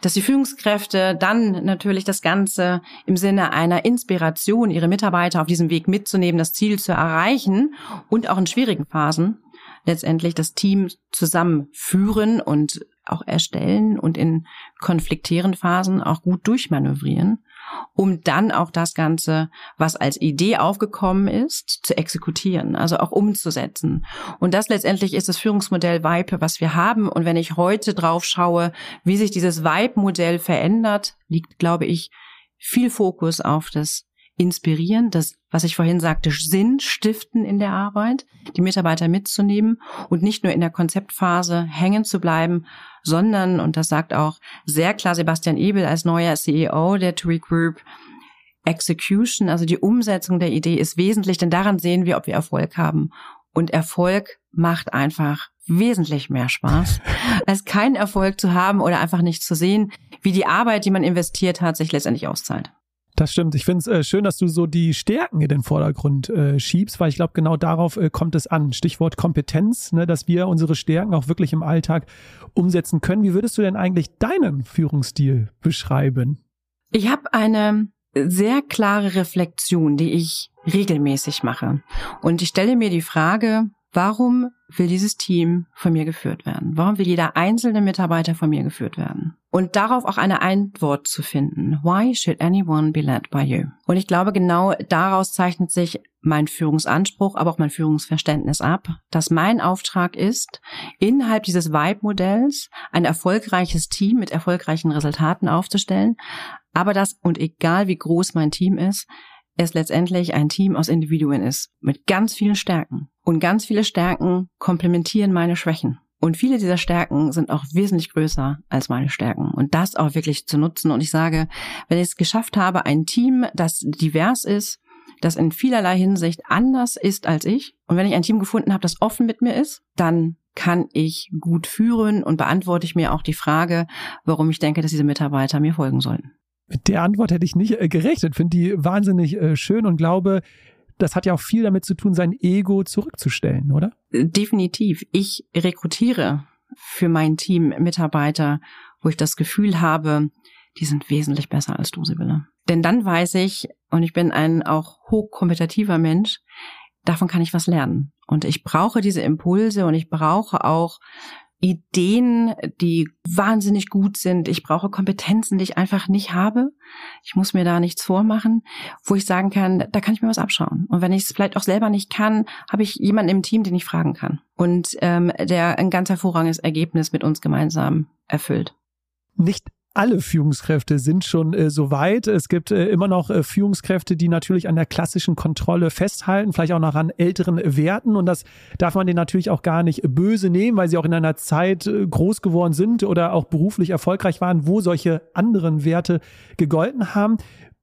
Speaker 1: Dass die Führungskräfte dann natürlich das Ganze im Sinne einer Inspiration, ihre Mitarbeiter auf diesem Weg mitzunehmen, das Ziel zu erreichen und auch in schwierigen Phasen letztendlich das Team zusammenführen und auch erstellen und in konfliktären Phasen auch gut durchmanövrieren, um dann auch das Ganze, was als Idee aufgekommen ist, zu exekutieren, also auch umzusetzen. Und das letztendlich ist das Führungsmodell Vibe, was wir haben. Und wenn ich heute drauf schaue, wie sich dieses Vibe-Modell verändert, liegt, glaube ich, viel Fokus auf das inspirieren, das, was ich vorhin sagte, Sinn stiften in der Arbeit, die Mitarbeiter mitzunehmen und nicht nur in der Konzeptphase hängen zu bleiben, sondern, und das sagt auch sehr klar Sebastian Ebel als neuer CEO der TUI Group, Execution, also die Umsetzung der Idee ist wesentlich, denn daran sehen wir, ob wir Erfolg haben. Und Erfolg macht einfach wesentlich mehr Spaß, als keinen Erfolg zu haben oder einfach nicht zu sehen, wie die Arbeit, die man investiert hat, sich letztendlich auszahlt.
Speaker 2: Das stimmt. Ich finde es äh, schön, dass du so die Stärken in den Vordergrund äh, schiebst, weil ich glaube, genau darauf äh, kommt es an. Stichwort Kompetenz, ne, dass wir unsere Stärken auch wirklich im Alltag umsetzen können. Wie würdest du denn eigentlich deinen Führungsstil beschreiben?
Speaker 1: Ich habe eine sehr klare Reflexion, die ich regelmäßig mache. Und ich stelle mir die Frage, warum will dieses Team von mir geführt werden? Warum will jeder einzelne Mitarbeiter von mir geführt werden? Und darauf auch eine Antwort zu finden. Why should anyone be led by you? Und ich glaube, genau daraus zeichnet sich mein Führungsanspruch, aber auch mein Führungsverständnis ab, dass mein Auftrag ist, innerhalb dieses Vibe-Modells ein erfolgreiches Team mit erfolgreichen Resultaten aufzustellen, aber das, und egal wie groß mein Team ist, es letztendlich ein Team aus Individuen ist, mit ganz vielen Stärken. Und ganz viele Stärken komplementieren meine Schwächen. Und viele dieser Stärken sind auch wesentlich größer als meine Stärken. Und das auch wirklich zu nutzen. Und ich sage, wenn ich es geschafft habe, ein Team, das divers ist, das in vielerlei Hinsicht anders ist als ich, und wenn ich ein Team gefunden habe, das offen mit mir ist, dann kann ich gut führen und beantworte ich mir auch die Frage, warum ich denke, dass diese Mitarbeiter mir folgen sollten.
Speaker 2: Mit der Antwort hätte ich nicht äh, gerechnet. Finde die wahnsinnig äh, schön und glaube, das hat ja auch viel damit zu tun, sein Ego zurückzustellen, oder?
Speaker 1: Definitiv. Ich rekrutiere für mein Team Mitarbeiter, wo ich das Gefühl habe, die sind wesentlich besser als du, Sibylle. Denn dann weiß ich, und ich bin ein auch hochkompetitiver Mensch, davon kann ich was lernen. Und ich brauche diese Impulse und ich brauche auch Ideen, die wahnsinnig gut sind. Ich brauche Kompetenzen, die ich einfach nicht habe. Ich muss mir da nichts vormachen, wo ich sagen kann, da kann ich mir was abschauen. Und wenn ich es vielleicht auch selber nicht kann, habe ich jemanden im Team, den ich fragen kann. Und ähm, der ein ganz hervorragendes Ergebnis mit uns gemeinsam erfüllt.
Speaker 2: Nicht alle Führungskräfte sind schon äh, so weit. Es gibt äh, immer noch äh, Führungskräfte, die natürlich an der klassischen Kontrolle festhalten, vielleicht auch noch an älteren Werten. Und das darf man denen natürlich auch gar nicht böse nehmen, weil sie auch in einer Zeit äh, groß geworden sind oder auch beruflich erfolgreich waren, wo solche anderen Werte gegolten haben.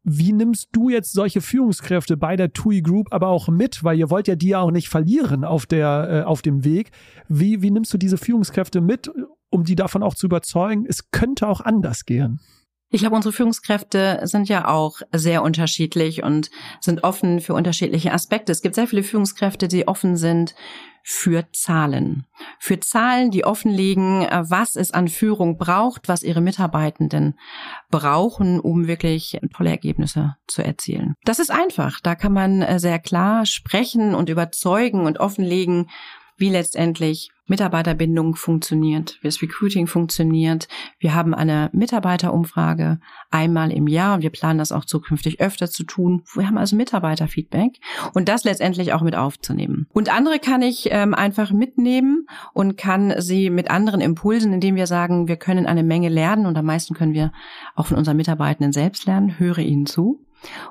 Speaker 2: Wie nimmst du jetzt solche Führungskräfte bei der TUI Group aber auch mit? Weil ihr wollt ja die ja auch nicht verlieren auf der, äh, auf dem Weg. Wie, wie nimmst du diese Führungskräfte mit um die davon auch zu überzeugen, es könnte auch anders gehen.
Speaker 1: Ich glaube, unsere Führungskräfte sind ja auch sehr unterschiedlich und sind offen für unterschiedliche Aspekte. Es gibt sehr viele Führungskräfte, die offen sind für Zahlen. Für Zahlen, die offenlegen, was es an Führung braucht, was ihre Mitarbeitenden brauchen, um wirklich tolle Ergebnisse zu erzielen. Das ist einfach. Da kann man sehr klar sprechen und überzeugen und offenlegen, wie letztendlich Mitarbeiterbindung funktioniert, wie das Recruiting funktioniert. Wir haben eine Mitarbeiterumfrage einmal im Jahr und wir planen das auch zukünftig öfter zu tun. Wir haben also Mitarbeiterfeedback und das letztendlich auch mit aufzunehmen. Und andere kann ich ähm, einfach mitnehmen und kann sie mit anderen Impulsen, indem wir sagen, wir können eine Menge lernen und am meisten können wir auch von unseren Mitarbeitenden selbst lernen, höre ihnen zu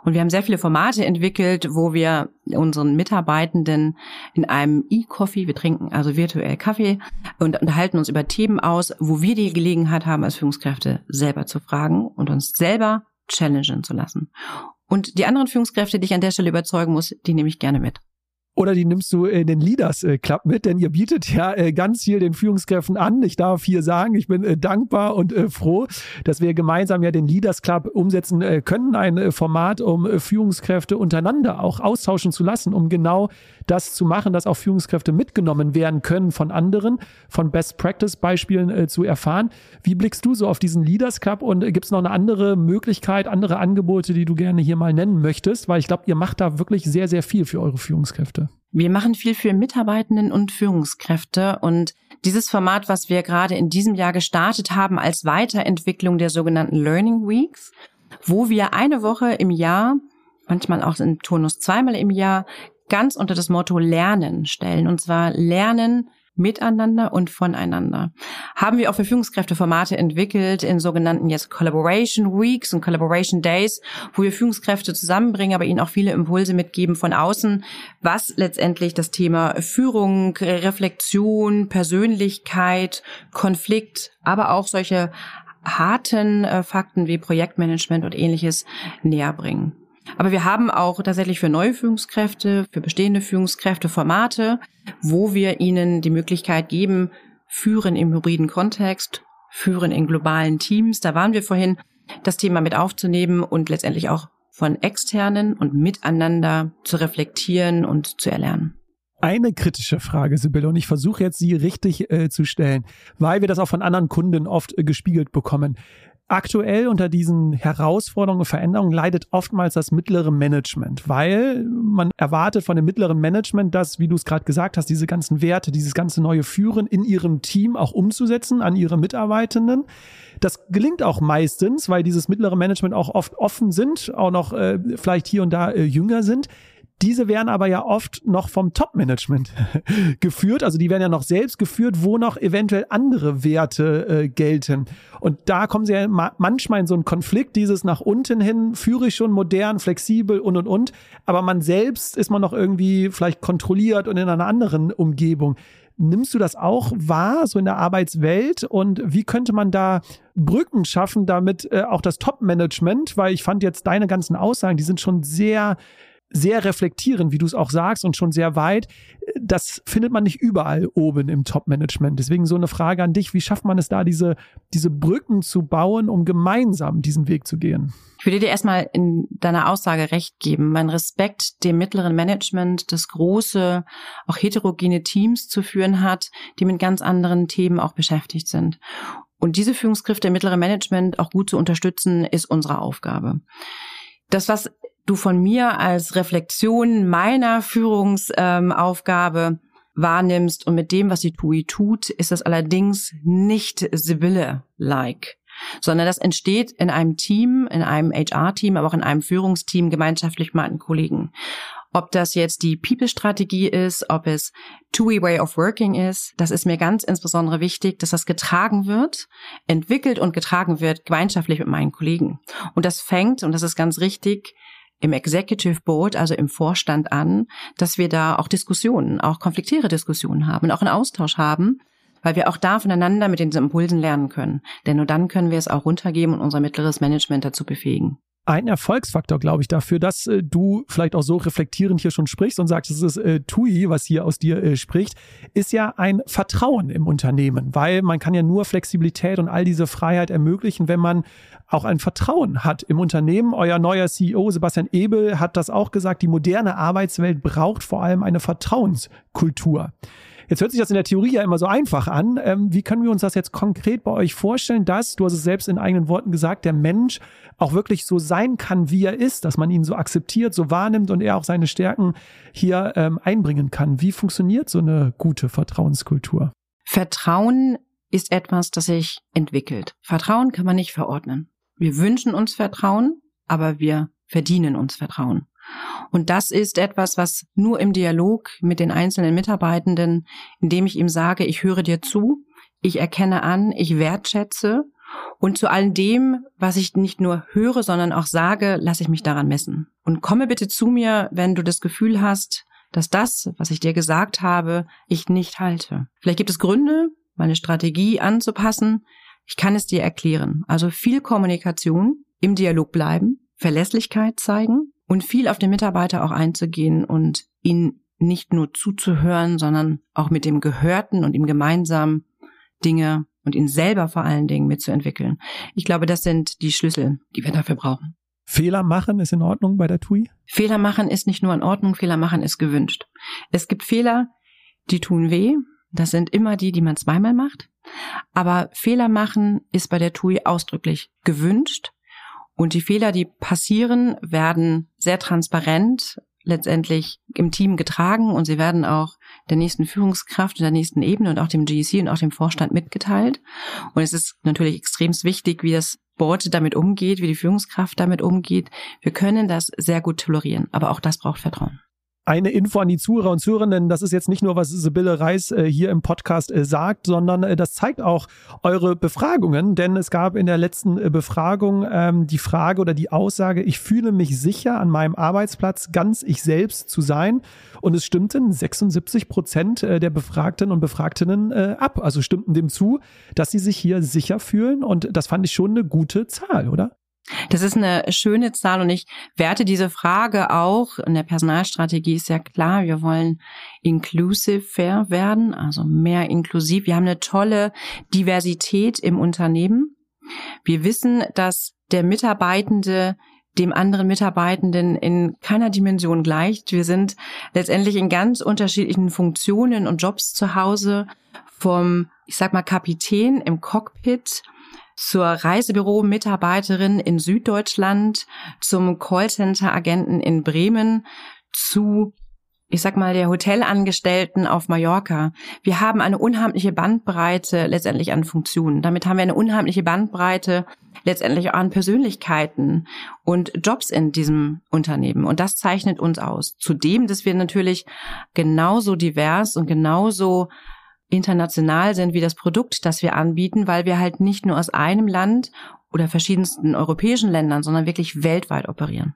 Speaker 1: Und wir haben sehr viele Formate entwickelt, wo wir unseren Mitarbeitenden in einem E-Coffee, wir trinken also virtuell Kaffee und unterhalten uns über Themen aus, wo wir die Gelegenheit haben, als Führungskräfte selber zu fragen und uns selber challengen zu lassen. Und die anderen Führungskräfte, die ich an der Stelle überzeugen muss, die nehme ich gerne mit
Speaker 2: oder die nimmst du in den Leaders äh, Club mit, denn ihr bietet ja äh, ganz viel den Führungskräften an. Ich darf hier sagen, ich bin äh, dankbar und froh, dass wir gemeinsam ja den Leaders Club umsetzen können, ein Format, um Führungskräfte untereinander auch austauschen zu lassen, um genau das zu machen, dass auch Führungskräfte mitgenommen werden können von anderen, von Best Practice Beispielen zu erfahren. Wie blickst du so auf diesen Leaders Club und gibt es noch eine andere Möglichkeit, andere Angebote, die du gerne hier mal nennen möchtest? Weil ich glaube, ihr macht da wirklich sehr, sehr viel für eure Führungskräfte.
Speaker 1: Wir machen viel für Mitarbeitenden und Führungskräfte und dieses Format, was wir gerade in diesem Jahr gestartet haben als Weiterentwicklung der sogenannten Learning Weeks, wo wir eine Woche im Jahr, manchmal auch in Turnus zweimal im Jahr, ganz unter das Motto Lernen stellen. Und zwar Lernen miteinander und voneinander. Haben wir auch für Führungskräfte entwickelt in sogenannten jetzt Collaboration Weeks und Collaboration Days, wo wir Führungskräfte zusammenbringen, aber ihnen auch viele Impulse mitgeben von außen, was letztendlich das Thema Führung, Reflexion, Persönlichkeit, Konflikt, aber auch solche harten äh, Fakten wie Projektmanagement und ähnliches näher bringen. Aber wir haben auch tatsächlich für neue Führungskräfte, für bestehende Führungskräfte Formate, wo wir ihnen die Möglichkeit geben, führen im hybriden Kontext, führen in globalen Teams. Da waren wir vorhin, das Thema mit aufzunehmen und letztendlich auch von externen und miteinander zu reflektieren und zu erlernen.
Speaker 2: Eine kritische Frage, Sibylle, und ich versuche jetzt sie richtig äh, zu stellen, weil wir das auch von anderen Kunden oft äh, gespiegelt bekommen. Aktuell unter diesen Herausforderungen und Veränderungen leidet oftmals das mittlere Management, weil man erwartet von dem mittleren Management, dass, wie du es gerade gesagt hast, diese ganzen Werte, dieses ganze neue Führen in ihrem Team auch umzusetzen an ihre Mitarbeitenden. Das gelingt auch meistens, weil dieses mittlere Management auch oft offen sind, auch noch äh, vielleicht hier und da äh, jünger sind. Diese werden aber ja oft noch vom Top-Management geführt. Also die werden ja noch selbst geführt, wo noch eventuell andere Werte äh, gelten. Und da kommen sie ja manchmal in so einen Konflikt, dieses nach unten hin, führe ich schon modern, flexibel und und und. Aber man selbst ist man noch irgendwie vielleicht kontrolliert und in einer anderen Umgebung. Nimmst du das auch wahr, so in der Arbeitswelt? Und wie könnte man da Brücken schaffen, damit äh, auch das Top-Management, weil ich fand jetzt deine ganzen Aussagen, die sind schon sehr sehr reflektieren, wie du es auch sagst, und schon sehr weit. Das findet man nicht überall oben im Top-Management. Deswegen so eine Frage an dich, wie schafft man es da, diese, diese Brücken zu bauen, um gemeinsam diesen Weg zu gehen?
Speaker 1: Ich würde dir erstmal in deiner Aussage recht geben. Mein Respekt dem mittleren Management, das große, auch heterogene Teams zu führen hat, die mit ganz anderen Themen auch beschäftigt sind. Und diese Führungskräfte im mittleren Management auch gut zu unterstützen, ist unsere Aufgabe. Das, was du von mir als Reflexion meiner Führungsaufgabe ähm, wahrnimmst und mit dem, was die TUI tut, ist das allerdings nicht Sibylle-like sondern das entsteht in einem Team, in einem HR-Team, aber auch in einem Führungsteam gemeinschaftlich mit meinen Kollegen. Ob das jetzt die People-Strategie ist, ob es TUI Way of Working ist, das ist mir ganz insbesondere wichtig, dass das getragen wird, entwickelt und getragen wird gemeinschaftlich mit meinen Kollegen. Und das fängt, und das ist ganz richtig, im Executive Board, also im Vorstand an, dass wir da auch Diskussionen, auch konfliktäre Diskussionen haben, auch einen Austausch haben, weil wir auch da voneinander mit den Impulsen lernen können. Denn nur dann können wir es auch runtergeben und unser mittleres Management dazu befähigen
Speaker 2: ein Erfolgsfaktor, glaube ich, dafür, dass äh, du vielleicht auch so reflektierend hier schon sprichst und sagst, es ist äh, TUI, was hier aus dir äh, spricht, ist ja ein Vertrauen im Unternehmen, weil man kann ja nur Flexibilität und all diese Freiheit ermöglichen, wenn man auch ein Vertrauen hat im Unternehmen. Euer neuer CEO Sebastian Ebel hat das auch gesagt, die moderne Arbeitswelt braucht vor allem eine Vertrauenskultur. Jetzt hört sich das in der Theorie ja immer so einfach an. Ähm, wie können wir uns das jetzt konkret bei euch vorstellen, dass, du hast es selbst in eigenen Worten gesagt, der Mensch auch wirklich so sein kann, wie er ist, dass man ihn so akzeptiert, so wahrnimmt und er auch seine Stärken hier ähm, einbringen kann. Wie funktioniert so eine gute Vertrauenskultur?
Speaker 1: Vertrauen ist etwas, das sich entwickelt. Vertrauen kann man nicht verordnen. Wir wünschen uns Vertrauen, aber wir verdienen uns Vertrauen. Und das ist etwas, was nur im Dialog mit den einzelnen Mitarbeitenden, indem ich ihm sage, ich höre dir zu, ich erkenne an, ich wertschätze Und zu all dem, was ich nicht nur höre, sondern auch sage, lasse ich mich daran messen. Und komme bitte zu mir, wenn du das Gefühl hast, dass das, was ich dir gesagt habe, ich nicht halte. Vielleicht gibt es Gründe, meine Strategie anzupassen. Ich kann es dir erklären. Also viel Kommunikation, im Dialog bleiben, Verlässlichkeit zeigen und viel auf den Mitarbeiter auch einzugehen und ihn nicht nur zuzuhören, sondern auch mit dem Gehörten und ihm gemeinsam Dinge und ihn selber vor allen Dingen mitzuentwickeln. Ich glaube, das sind die Schlüssel, die wir dafür brauchen.
Speaker 2: Fehler machen ist in Ordnung bei der TUI?
Speaker 1: Fehler machen ist nicht nur in Ordnung, Fehler machen ist gewünscht. Es gibt Fehler, die tun weh. Das sind immer die, die man zweimal macht. Aber Fehler machen ist bei der TUI ausdrücklich gewünscht. Und die Fehler, die passieren, werden sehr transparent letztendlich im Team getragen und sie werden auch der nächsten Führungskraft, der nächsten Ebene und auch dem GEC und auch dem Vorstand mitgeteilt. Und es ist natürlich extrem wichtig, wie das Board damit umgeht, wie die Führungskraft damit umgeht. Wir können das sehr gut tolerieren, aber auch das braucht Vertrauen
Speaker 2: eine Info an die Zuhörer und Zuhörerinnen. Das ist jetzt nicht nur, was Sibylle Reis äh, hier im Podcast äh, sagt, sondern äh, das zeigt auch eure Befragungen. Denn es gab in der letzten äh, Befragung ähm, die Frage oder die Aussage, ich fühle mich sicher an meinem Arbeitsplatz ganz ich selbst zu sein. Und es stimmten 76 Prozent äh, der Befragten und Befragtinnen äh, ab. Also stimmten dem zu, dass sie sich hier sicher fühlen. Und das fand ich schon eine gute Zahl, oder?
Speaker 1: Das ist eine schöne Zahl und ich werte diese Frage auch. In der Personalstrategie ist ja klar, wir wollen inclusive fair werden, also mehr inklusiv. Wir haben eine tolle Diversität im Unternehmen. Wir wissen, dass der Mitarbeitende dem anderen Mitarbeitenden in keiner Dimension gleicht. Wir sind letztendlich in ganz unterschiedlichen Funktionen und Jobs zu Hause vom, ich sag mal, Kapitän im Cockpit zur Reisebüro-Mitarbeiterin in Süddeutschland, zum Callcenter-Agenten in Bremen, zu ich sag mal, der Hotelangestellten auf Mallorca. Wir haben eine unheimliche Bandbreite letztendlich an Funktionen. Damit haben wir eine unheimliche Bandbreite letztendlich auch an Persönlichkeiten und Jobs in diesem Unternehmen. Und das zeichnet uns aus. Zudem, dass wir natürlich genauso divers und genauso international sind wie das Produkt, das wir anbieten, weil wir halt nicht nur aus einem Land oder verschiedensten europäischen Ländern, sondern wirklich weltweit operieren.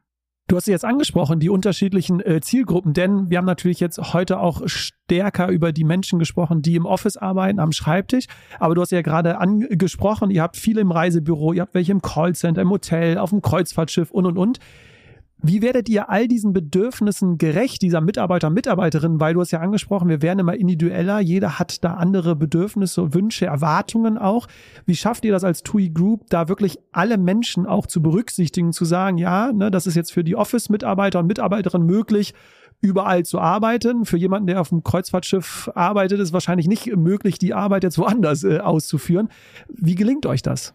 Speaker 2: Du hast jetzt angesprochen, die unterschiedlichen äh, Zielgruppen, denn wir haben natürlich jetzt heute auch stärker über die Menschen gesprochen, die im Office arbeiten, am Schreibtisch. Aber du hast ja gerade angesprochen, ihr habt viele im Reisebüro, ihr habt welche im Callcenter, im Hotel, auf dem Kreuzfahrtschiff und und und. Wie werdet ihr all diesen Bedürfnissen gerecht, dieser Mitarbeiter, Mitarbeiterin? Weil du hast ja angesprochen, wir werden immer individueller. Jeder hat da andere Bedürfnisse, Wünsche, Erwartungen auch. Wie schafft ihr das als TUI Group, da wirklich alle Menschen auch zu berücksichtigen, zu sagen, ja, ne, das ist jetzt für die Office-Mitarbeiter und Mitarbeiterinnen möglich, überall zu arbeiten. Für jemanden, der auf dem Kreuzfahrtschiff arbeitet, ist wahrscheinlich nicht möglich, die Arbeit jetzt woanders äh, auszuführen. Wie gelingt euch das?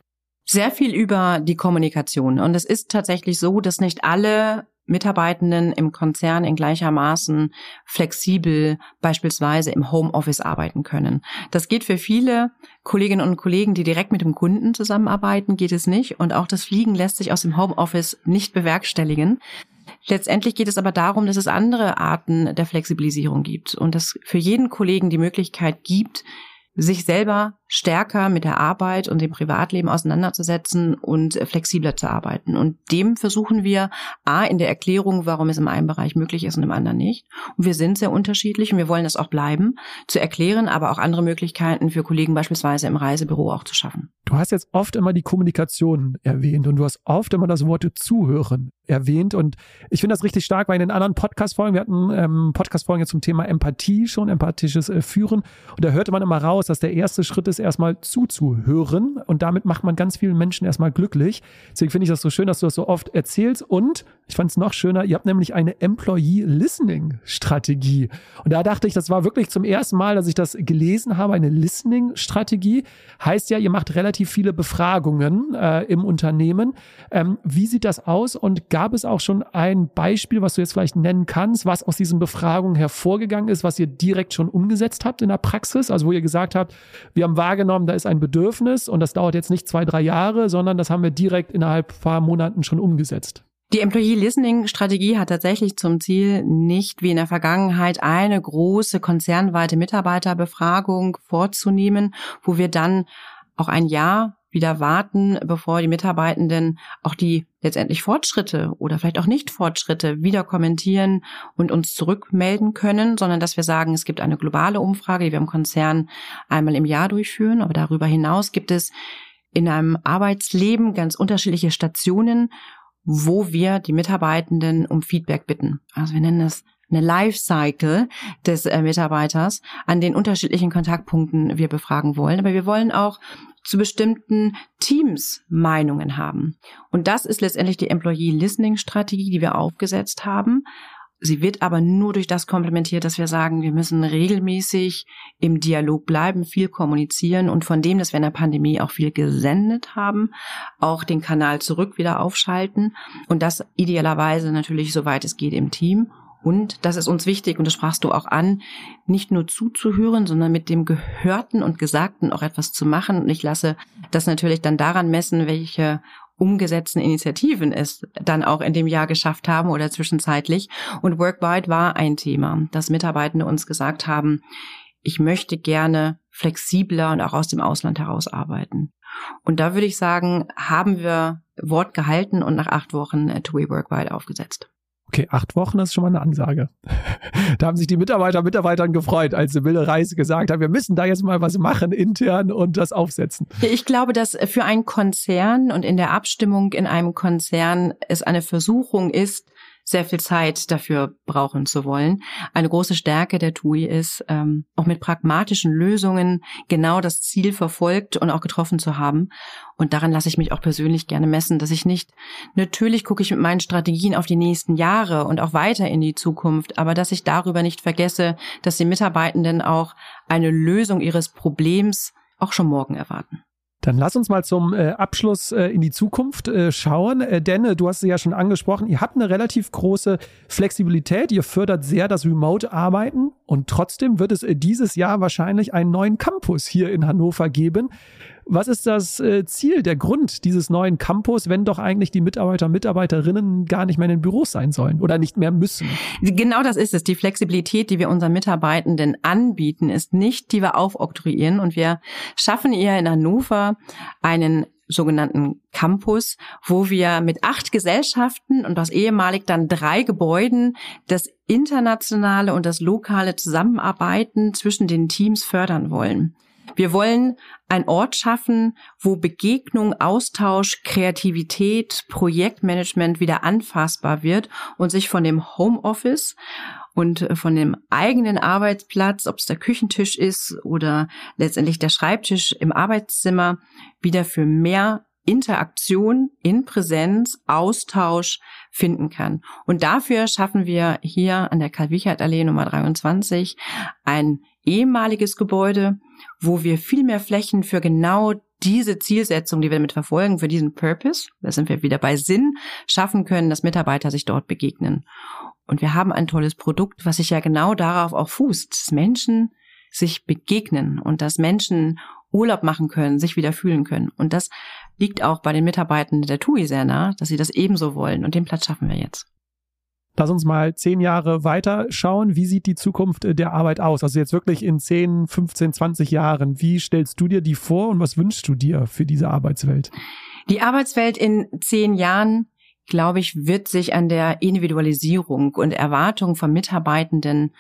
Speaker 1: Sehr viel über die Kommunikation. Und es ist tatsächlich so, dass nicht alle Mitarbeitenden im Konzern in gleichermaßen flexibel beispielsweise im Homeoffice arbeiten können. Das geht für viele Kolleginnen und Kollegen, die direkt mit dem Kunden zusammenarbeiten, geht es nicht. Und auch das Fliegen lässt sich aus dem Homeoffice nicht bewerkstelligen. Letztendlich geht es aber darum, dass es andere Arten der Flexibilisierung gibt und dass für jeden Kollegen die Möglichkeit gibt, sich selber stärker mit der Arbeit und dem Privatleben auseinanderzusetzen und flexibler zu arbeiten. Und dem versuchen wir A in der Erklärung, warum es im einen Bereich möglich ist und im anderen nicht. Und wir sind sehr unterschiedlich und wir wollen das auch bleiben, zu erklären, aber auch andere Möglichkeiten für Kollegen beispielsweise im Reisebüro auch zu schaffen.
Speaker 2: Du hast jetzt oft immer die Kommunikation erwähnt und du hast oft immer das Wort Zuhören erwähnt und ich finde das richtig stark, weil in den anderen Podcast-Folgen, wir hatten ähm, Podcast-Folgen zum Thema Empathie schon, empathisches äh, Führen und da hörte man immer raus, dass der erste Schritt ist, ist erstmal zuzuhören und damit macht man ganz vielen Menschen erstmal glücklich. Deswegen finde ich das so schön, dass du das so oft erzählst und ich fand es noch schöner, ihr habt nämlich eine Employee Listening Strategie. Und da dachte ich, das war wirklich zum ersten Mal, dass ich das gelesen habe, eine Listening Strategie. Heißt ja, ihr macht relativ viele Befragungen äh, im Unternehmen. Ähm, wie sieht das aus und gab es auch schon ein Beispiel, was du jetzt vielleicht nennen kannst, was aus diesen Befragungen hervorgegangen ist, was ihr direkt schon umgesetzt habt in der Praxis? Also wo ihr gesagt habt, wir haben wahrgenommen, da ist ein Bedürfnis und das dauert jetzt nicht zwei, drei Jahre, sondern das haben wir direkt innerhalb paar Monaten schon umgesetzt.
Speaker 1: Die Employee Listening Strategie hat tatsächlich zum Ziel, nicht wie in der Vergangenheit eine große konzernweite Mitarbeiterbefragung vorzunehmen, wo wir dann auch ein Jahr wieder warten, bevor die Mitarbeitenden auch die letztendlich Fortschritte oder vielleicht auch Nicht-Fortschritte wieder kommentieren und uns zurückmelden können, sondern dass wir sagen, es gibt eine globale Umfrage, die wir im Konzern einmal im Jahr durchführen. Aber darüber hinaus gibt es in einem Arbeitsleben ganz unterschiedliche Stationen, wo wir die Mitarbeitenden um Feedback bitten. Also wir nennen das eine Lifecycle des äh, Mitarbeiters an den unterschiedlichen Kontaktpunkten wir befragen wollen. Aber wir wollen auch zu bestimmten Teams Meinungen haben. Und das ist letztendlich die Employee Listening Strategie, die wir aufgesetzt haben. Sie wird aber nur durch das komplementiert, dass wir sagen, wir müssen regelmäßig im Dialog bleiben, viel kommunizieren und von dem, dass wir in der Pandemie auch viel gesendet haben, auch den Kanal zurück wieder aufschalten und das idealerweise natürlich, soweit es geht, im Team und das ist uns wichtig, und das sprachst du auch an, nicht nur zuzuhören, sondern mit dem Gehörten und Gesagten auch etwas zu machen. Und ich lasse das natürlich dann daran messen, welche umgesetzten Initiativen es dann auch in dem Jahr geschafft haben oder zwischenzeitlich. Und Workwide war ein Thema, dass Mitarbeitende uns gesagt haben, ich möchte gerne flexibler und auch aus dem Ausland heraus arbeiten. Und da würde ich sagen, haben wir Wort gehalten und nach acht Wochen TUI Workwide aufgesetzt.
Speaker 2: Okay, acht Wochen ist schon mal eine Ansage. da haben sich die Mitarbeiter Mitarbeitern gefreut, als Sibylle Reis gesagt hat, wir müssen da jetzt mal was machen intern und das aufsetzen.
Speaker 1: Ich glaube, dass für einen Konzern und in der Abstimmung in einem Konzern es eine Versuchung ist, sehr viel Zeit dafür brauchen zu wollen. Eine große Stärke der TUI ist, ähm, auch mit pragmatischen Lösungen genau das Ziel verfolgt und auch getroffen zu haben. Und daran lasse ich mich auch persönlich gerne messen, dass ich nicht, natürlich gucke ich mit meinen Strategien auf die nächsten Jahre und auch weiter in die Zukunft, aber dass ich darüber nicht vergesse, dass die Mitarbeitenden auch eine Lösung ihres Problems auch schon morgen erwarten.
Speaker 2: Dann lass uns mal zum äh, Abschluss äh, in die Zukunft äh, schauen. Äh, denn äh, du hast es ja schon angesprochen, ihr habt eine relativ große Flexibilität. Ihr fördert sehr das Remote-Arbeiten und trotzdem wird es äh, dieses Jahr wahrscheinlich einen neuen Campus hier in Hannover geben. Was ist das äh, Ziel, der Grund dieses neuen Campus, wenn doch eigentlich die Mitarbeiter und Mitarbeiterinnen gar nicht mehr in den Büros sein sollen oder nicht mehr müssen?
Speaker 1: Genau das ist es. Die Flexibilität, die wir unseren Mitarbeitenden anbieten, ist nicht, die wir aufoktroyieren. Und wir schaffen ihr in Hannover einen sogenannten Campus, wo wir mit acht Gesellschaften und aus ehemalig dann drei Gebäuden das internationale und das lokale Zusammenarbeiten zwischen den Teams fördern wollen. Wir wollen ein Ort schaffen, wo Begegnung, Austausch, Kreativität, Projektmanagement wieder anfassbar wird und sich von dem Homeoffice und von dem eigenen Arbeitsplatz, ob es der Küchentisch ist oder letztendlich der Schreibtisch im Arbeitszimmer, wieder für mehr Interaktion in Präsenz, Austausch finden kann. Und dafür schaffen wir hier an der Karl-Wichert-Allee Nummer 23 ein ehemaliges Gebäude, wo wir viel mehr Flächen für genau diese Zielsetzung, die wir damit verfolgen, für diesen Purpose, da sind wir wieder bei Sinn, schaffen können, dass Mitarbeiter sich dort begegnen. Und wir haben ein tolles Produkt, was sich ja genau darauf auch fußt, dass Menschen sich begegnen und dass Menschen Urlaub machen können, sich wieder fühlen können. Und das liegt auch bei den Mitarbeitern der TUI sehr nah, dass sie das ebenso wollen. Und den Platz schaffen wir jetzt.
Speaker 2: Lass uns mal zehn Jahre weiter schauen. Wie sieht die Zukunft äh, der Arbeit aus? Also jetzt wirklich in 10, 15, 20 Jahren. Wie stellst du dir die vor und was wünschst du dir für diese Arbeitswelt?
Speaker 1: Die Arbeitswelt in zehn Jahren, glaube ich, wird sich an der Individualisierung und Erwartung von Mitarbeitenden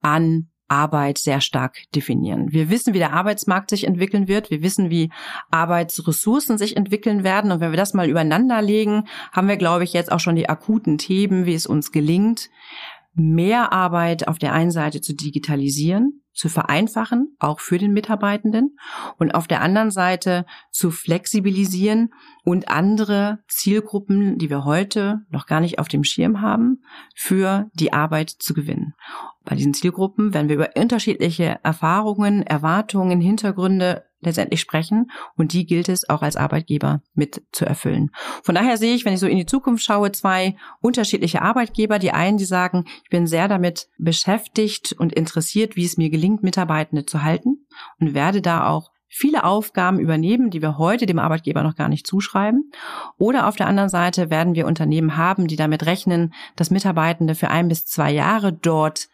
Speaker 1: an Arbeit sehr stark definieren. Wir wissen, wie der Arbeitsmarkt sich entwickeln wird. Wir wissen, wie Arbeitsressourcen sich entwickeln werden. Und wenn wir das mal übereinander legen, haben wir, glaube ich, jetzt auch schon die akuten Themen, wie es uns gelingt, mehr Arbeit auf der einen Seite zu digitalisieren, zu vereinfachen, auch für den Mitarbeitenden, und auf der anderen Seite zu flexibilisieren und andere Zielgruppen, die wir heute noch gar nicht auf dem Schirm haben, für die Arbeit zu gewinnen. Bei diesen Zielgruppen werden wir über unterschiedliche Erfahrungen, Erwartungen, Hintergründe letztendlich sprechen und die gilt es auch als Arbeitgeber mit zu erfüllen. Von daher sehe ich, wenn ich so in die Zukunft schaue, zwei unterschiedliche Arbeitgeber. Die einen, die sagen, ich bin sehr damit beschäftigt und interessiert, wie es mir gelingt, Mitarbeitende zu halten und werde da auch viele Aufgaben übernehmen, die wir heute dem Arbeitgeber noch gar nicht zuschreiben. Oder auf der anderen Seite werden wir Unternehmen haben, die damit rechnen, dass Mitarbeitende für ein bis zwei Jahre dort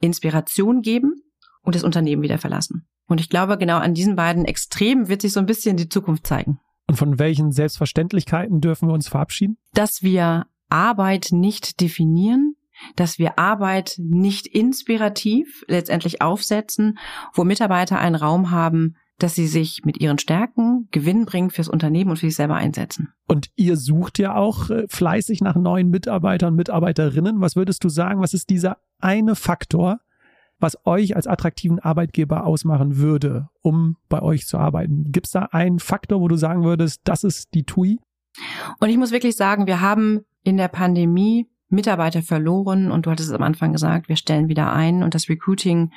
Speaker 1: Inspiration geben und das Unternehmen wieder verlassen. Und ich glaube, genau an diesen beiden Extremen wird sich so ein bisschen die Zukunft zeigen.
Speaker 2: Und von welchen Selbstverständlichkeiten dürfen wir uns verabschieden?
Speaker 1: Dass wir Arbeit nicht definieren, dass wir Arbeit nicht inspirativ letztendlich aufsetzen, wo Mitarbeiter einen Raum haben, dass sie sich mit ihren Stärken gewinnbringend fürs Unternehmen und für sich selber einsetzen.
Speaker 2: Und ihr sucht ja auch äh, fleißig nach neuen Mitarbeitern und Mitarbeiterinnen. Was würdest du sagen, was ist dieser eine Faktor, was euch als attraktiven Arbeitgeber ausmachen würde, um bei euch zu arbeiten? Gibt es da einen Faktor, wo du sagen würdest, das ist die TUI?
Speaker 1: Und ich muss wirklich sagen, wir haben in der Pandemie Mitarbeiter verloren und du hattest es am Anfang gesagt, wir stellen wieder ein und das Recruiting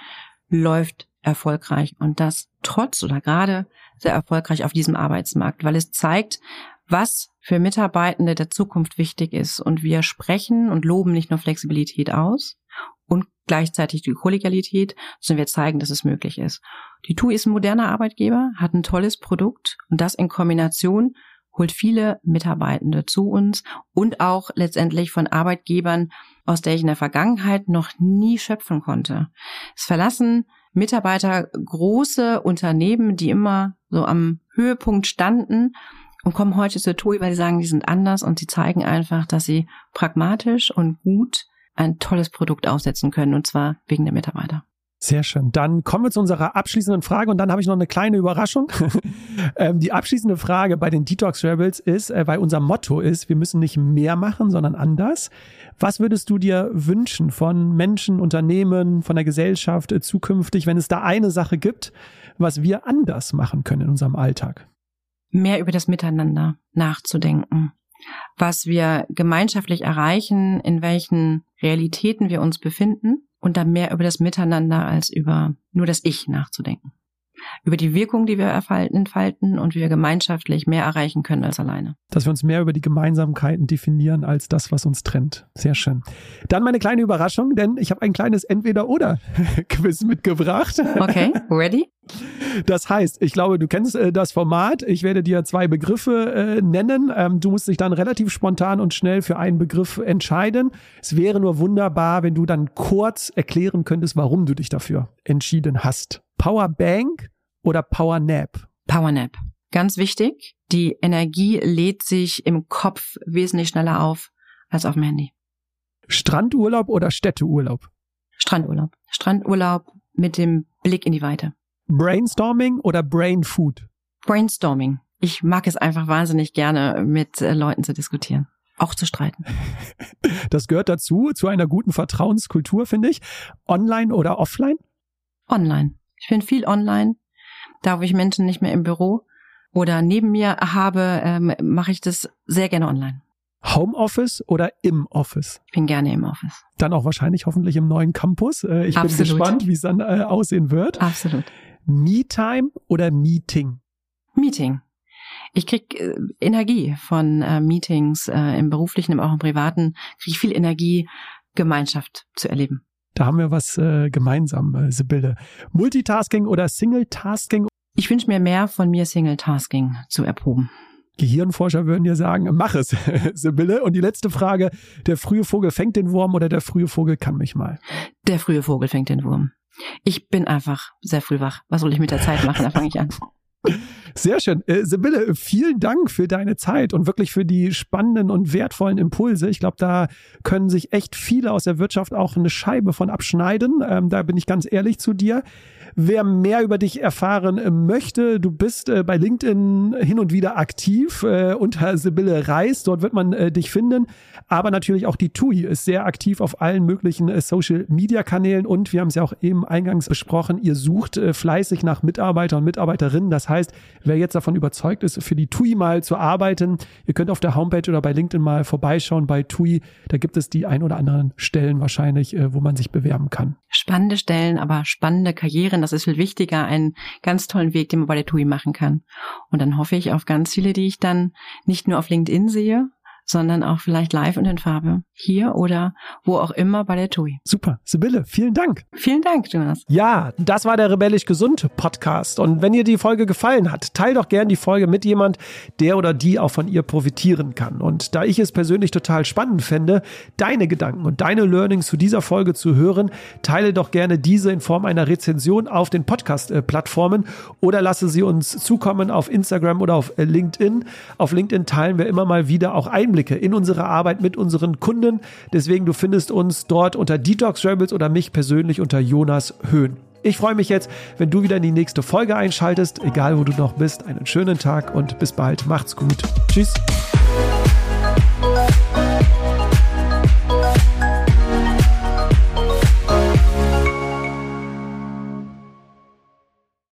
Speaker 1: läuft erfolgreich und das trotz oder gerade sehr erfolgreich auf diesem Arbeitsmarkt, weil es zeigt, was für Mitarbeitende der Zukunft wichtig ist. Und wir sprechen und loben nicht nur Flexibilität aus gleichzeitig die Kollegialität, sondern wir zeigen, dass es möglich ist. Die TUI ist ein moderner Arbeitgeber, hat ein tolles Produkt und das in Kombination holt viele Mitarbeitende zu uns und auch letztendlich von Arbeitgebern, aus der ich in der Vergangenheit noch nie schöpfen konnte. Es verlassen Mitarbeiter große Unternehmen, die immer so am Höhepunkt standen und kommen heute zur TUI, weil sie sagen, die sind anders und sie zeigen einfach, dass sie pragmatisch und gut ein tolles Produkt aufsetzen können und zwar wegen der Mitarbeiter.
Speaker 2: Sehr schön. Dann kommen wir zu unserer abschließenden Frage und dann habe ich noch eine kleine Überraschung. ähm, die abschließende Frage bei den Detox Rebels ist, äh, weil unser Motto ist, wir müssen nicht mehr machen, sondern anders. Was würdest du dir wünschen von Menschen, Unternehmen, von der Gesellschaft äh, zukünftig, wenn es da eine Sache gibt, was wir anders machen können in unserem Alltag?
Speaker 1: Mehr über das Miteinander nachzudenken was wir gemeinschaftlich erreichen, in welchen Realitäten wir uns befinden und dann mehr über das Miteinander als über nur das Ich nachzudenken. Über die Wirkung, die wir entfalten und wie wir gemeinschaftlich mehr erreichen können als alleine.
Speaker 2: Dass wir uns mehr über die Gemeinsamkeiten definieren als das, was uns trennt. Sehr schön. Dann meine kleine Überraschung, denn ich habe ein kleines Entweder-Oder-Quiz mitgebracht.
Speaker 1: Okay, ready?
Speaker 2: Das heißt, ich glaube, du kennst äh, das Format. Ich werde dir zwei Begriffe äh, nennen. Ähm, du musst dich dann relativ spontan und schnell für einen Begriff entscheiden. Es wäre nur wunderbar, wenn du dann kurz erklären könntest, warum du dich dafür entschieden hast. Power Bank oder Power Nap?
Speaker 1: Power Nap. Ganz wichtig. Die Energie lädt sich im Kopf wesentlich schneller auf als auf dem Handy.
Speaker 2: Strandurlaub oder Städteurlaub?
Speaker 1: Strandurlaub. Strandurlaub mit dem Blick in die Weite.
Speaker 2: Brainstorming oder Brain Food?
Speaker 1: Brainstorming. Ich mag es einfach wahnsinnig gerne, mit äh, Leuten zu diskutieren. Auch zu streiten.
Speaker 2: Das gehört dazu, zu einer guten Vertrauenskultur, finde ich. Online oder offline?
Speaker 1: Online. Ich bin viel online. Da, wo ich Menschen nicht mehr im Büro oder neben mir habe, ähm, mache ich das sehr gerne online.
Speaker 2: Homeoffice oder im Office?
Speaker 1: Ich bin gerne im Office.
Speaker 2: Dann auch wahrscheinlich hoffentlich im neuen Campus. Äh, ich Absolut. bin gespannt, wie es dann äh, aussehen wird.
Speaker 1: Absolut.
Speaker 2: Me-Time oder Meeting?
Speaker 1: Meeting. Ich krieg äh, Energie von Meetings äh, im beruflichen, aber auch im privaten. Kriege ich viel Energie, Gemeinschaft zu erleben.
Speaker 2: Da haben wir was äh, gemeinsam, äh, Sibylle. Multitasking oder Single-Tasking?
Speaker 1: Ich wünsche mir mehr von mir Single-Tasking zu erproben.
Speaker 2: Gehirnforscher würden dir sagen, mach es, Sibylle. Und die letzte Frage, der frühe Vogel fängt den Wurm oder der frühe Vogel kann mich mal?
Speaker 1: Der frühe Vogel fängt den Wurm. Ich bin einfach sehr früh wach. Was soll ich mit der Zeit machen? Da fange ich an.
Speaker 2: Sehr schön. Äh, Sibylle, vielen Dank für deine Zeit und wirklich für die spannenden und wertvollen Impulse. Ich glaube, da können sich echt viele aus der Wirtschaft auch eine Scheibe von abschneiden. Ähm, da bin ich ganz ehrlich zu dir. Wer mehr über dich erfahren möchte, du bist äh, bei LinkedIn hin und wieder aktiv äh, unter Sibylle Reis. Dort wird man äh, dich finden. Aber natürlich auch die TUI ist sehr aktiv auf allen möglichen äh, Social Media Kanälen und wir haben es ja auch eben eingangs besprochen, ihr sucht äh, fleißig nach Mitarbeitern und Mitarbeiterinnen. Das heißt, wer jetzt davon überzeugt ist, für die TUI mal zu arbeiten, ihr könnt auf der Homepage oder bei LinkedIn mal vorbeischauen bei TUI. Da gibt es die ein oder anderen Stellen wahrscheinlich, äh, wo man sich bewerben kann.
Speaker 1: Spannende Stellen, aber spannende Karrieren. Das ist viel wichtiger. Einen ganz tollen Weg, den man bei der TUI machen kann. Und dann hoffe ich auf ganz viele, die ich dann nicht nur auf LinkedIn sehe, sondern auch vielleicht live und in Farbe. Hier oder wo auch immer bei der TUI.
Speaker 2: Super. Sibylle, vielen Dank.
Speaker 1: Vielen Dank, Jonas.
Speaker 2: Ja, das war der Rebellisch Gesund Podcast. Und wenn dir die Folge gefallen hat, teil doch gern die Folge mit jemand, der oder die auch von ihr profitieren kann. Und da ich es persönlich total spannend fände, deine Gedanken und deine Learnings zu dieser Folge zu hören, teile doch gerne diese in Form einer Rezension auf den Podcast-Plattformen oder lasse sie uns zukommen auf Instagram oder auf LinkedIn. Auf LinkedIn teilen wir immer mal wieder auch Einblicke in unsere Arbeit mit unseren Kunden. Deswegen, du findest uns dort unter Detox Rebels oder mich persönlich unter Jonas Höhn. Ich freue mich jetzt, wenn du wieder in die nächste Folge einschaltest, egal wo du noch bist. Einen schönen Tag und bis bald. Macht's gut. Tschüss.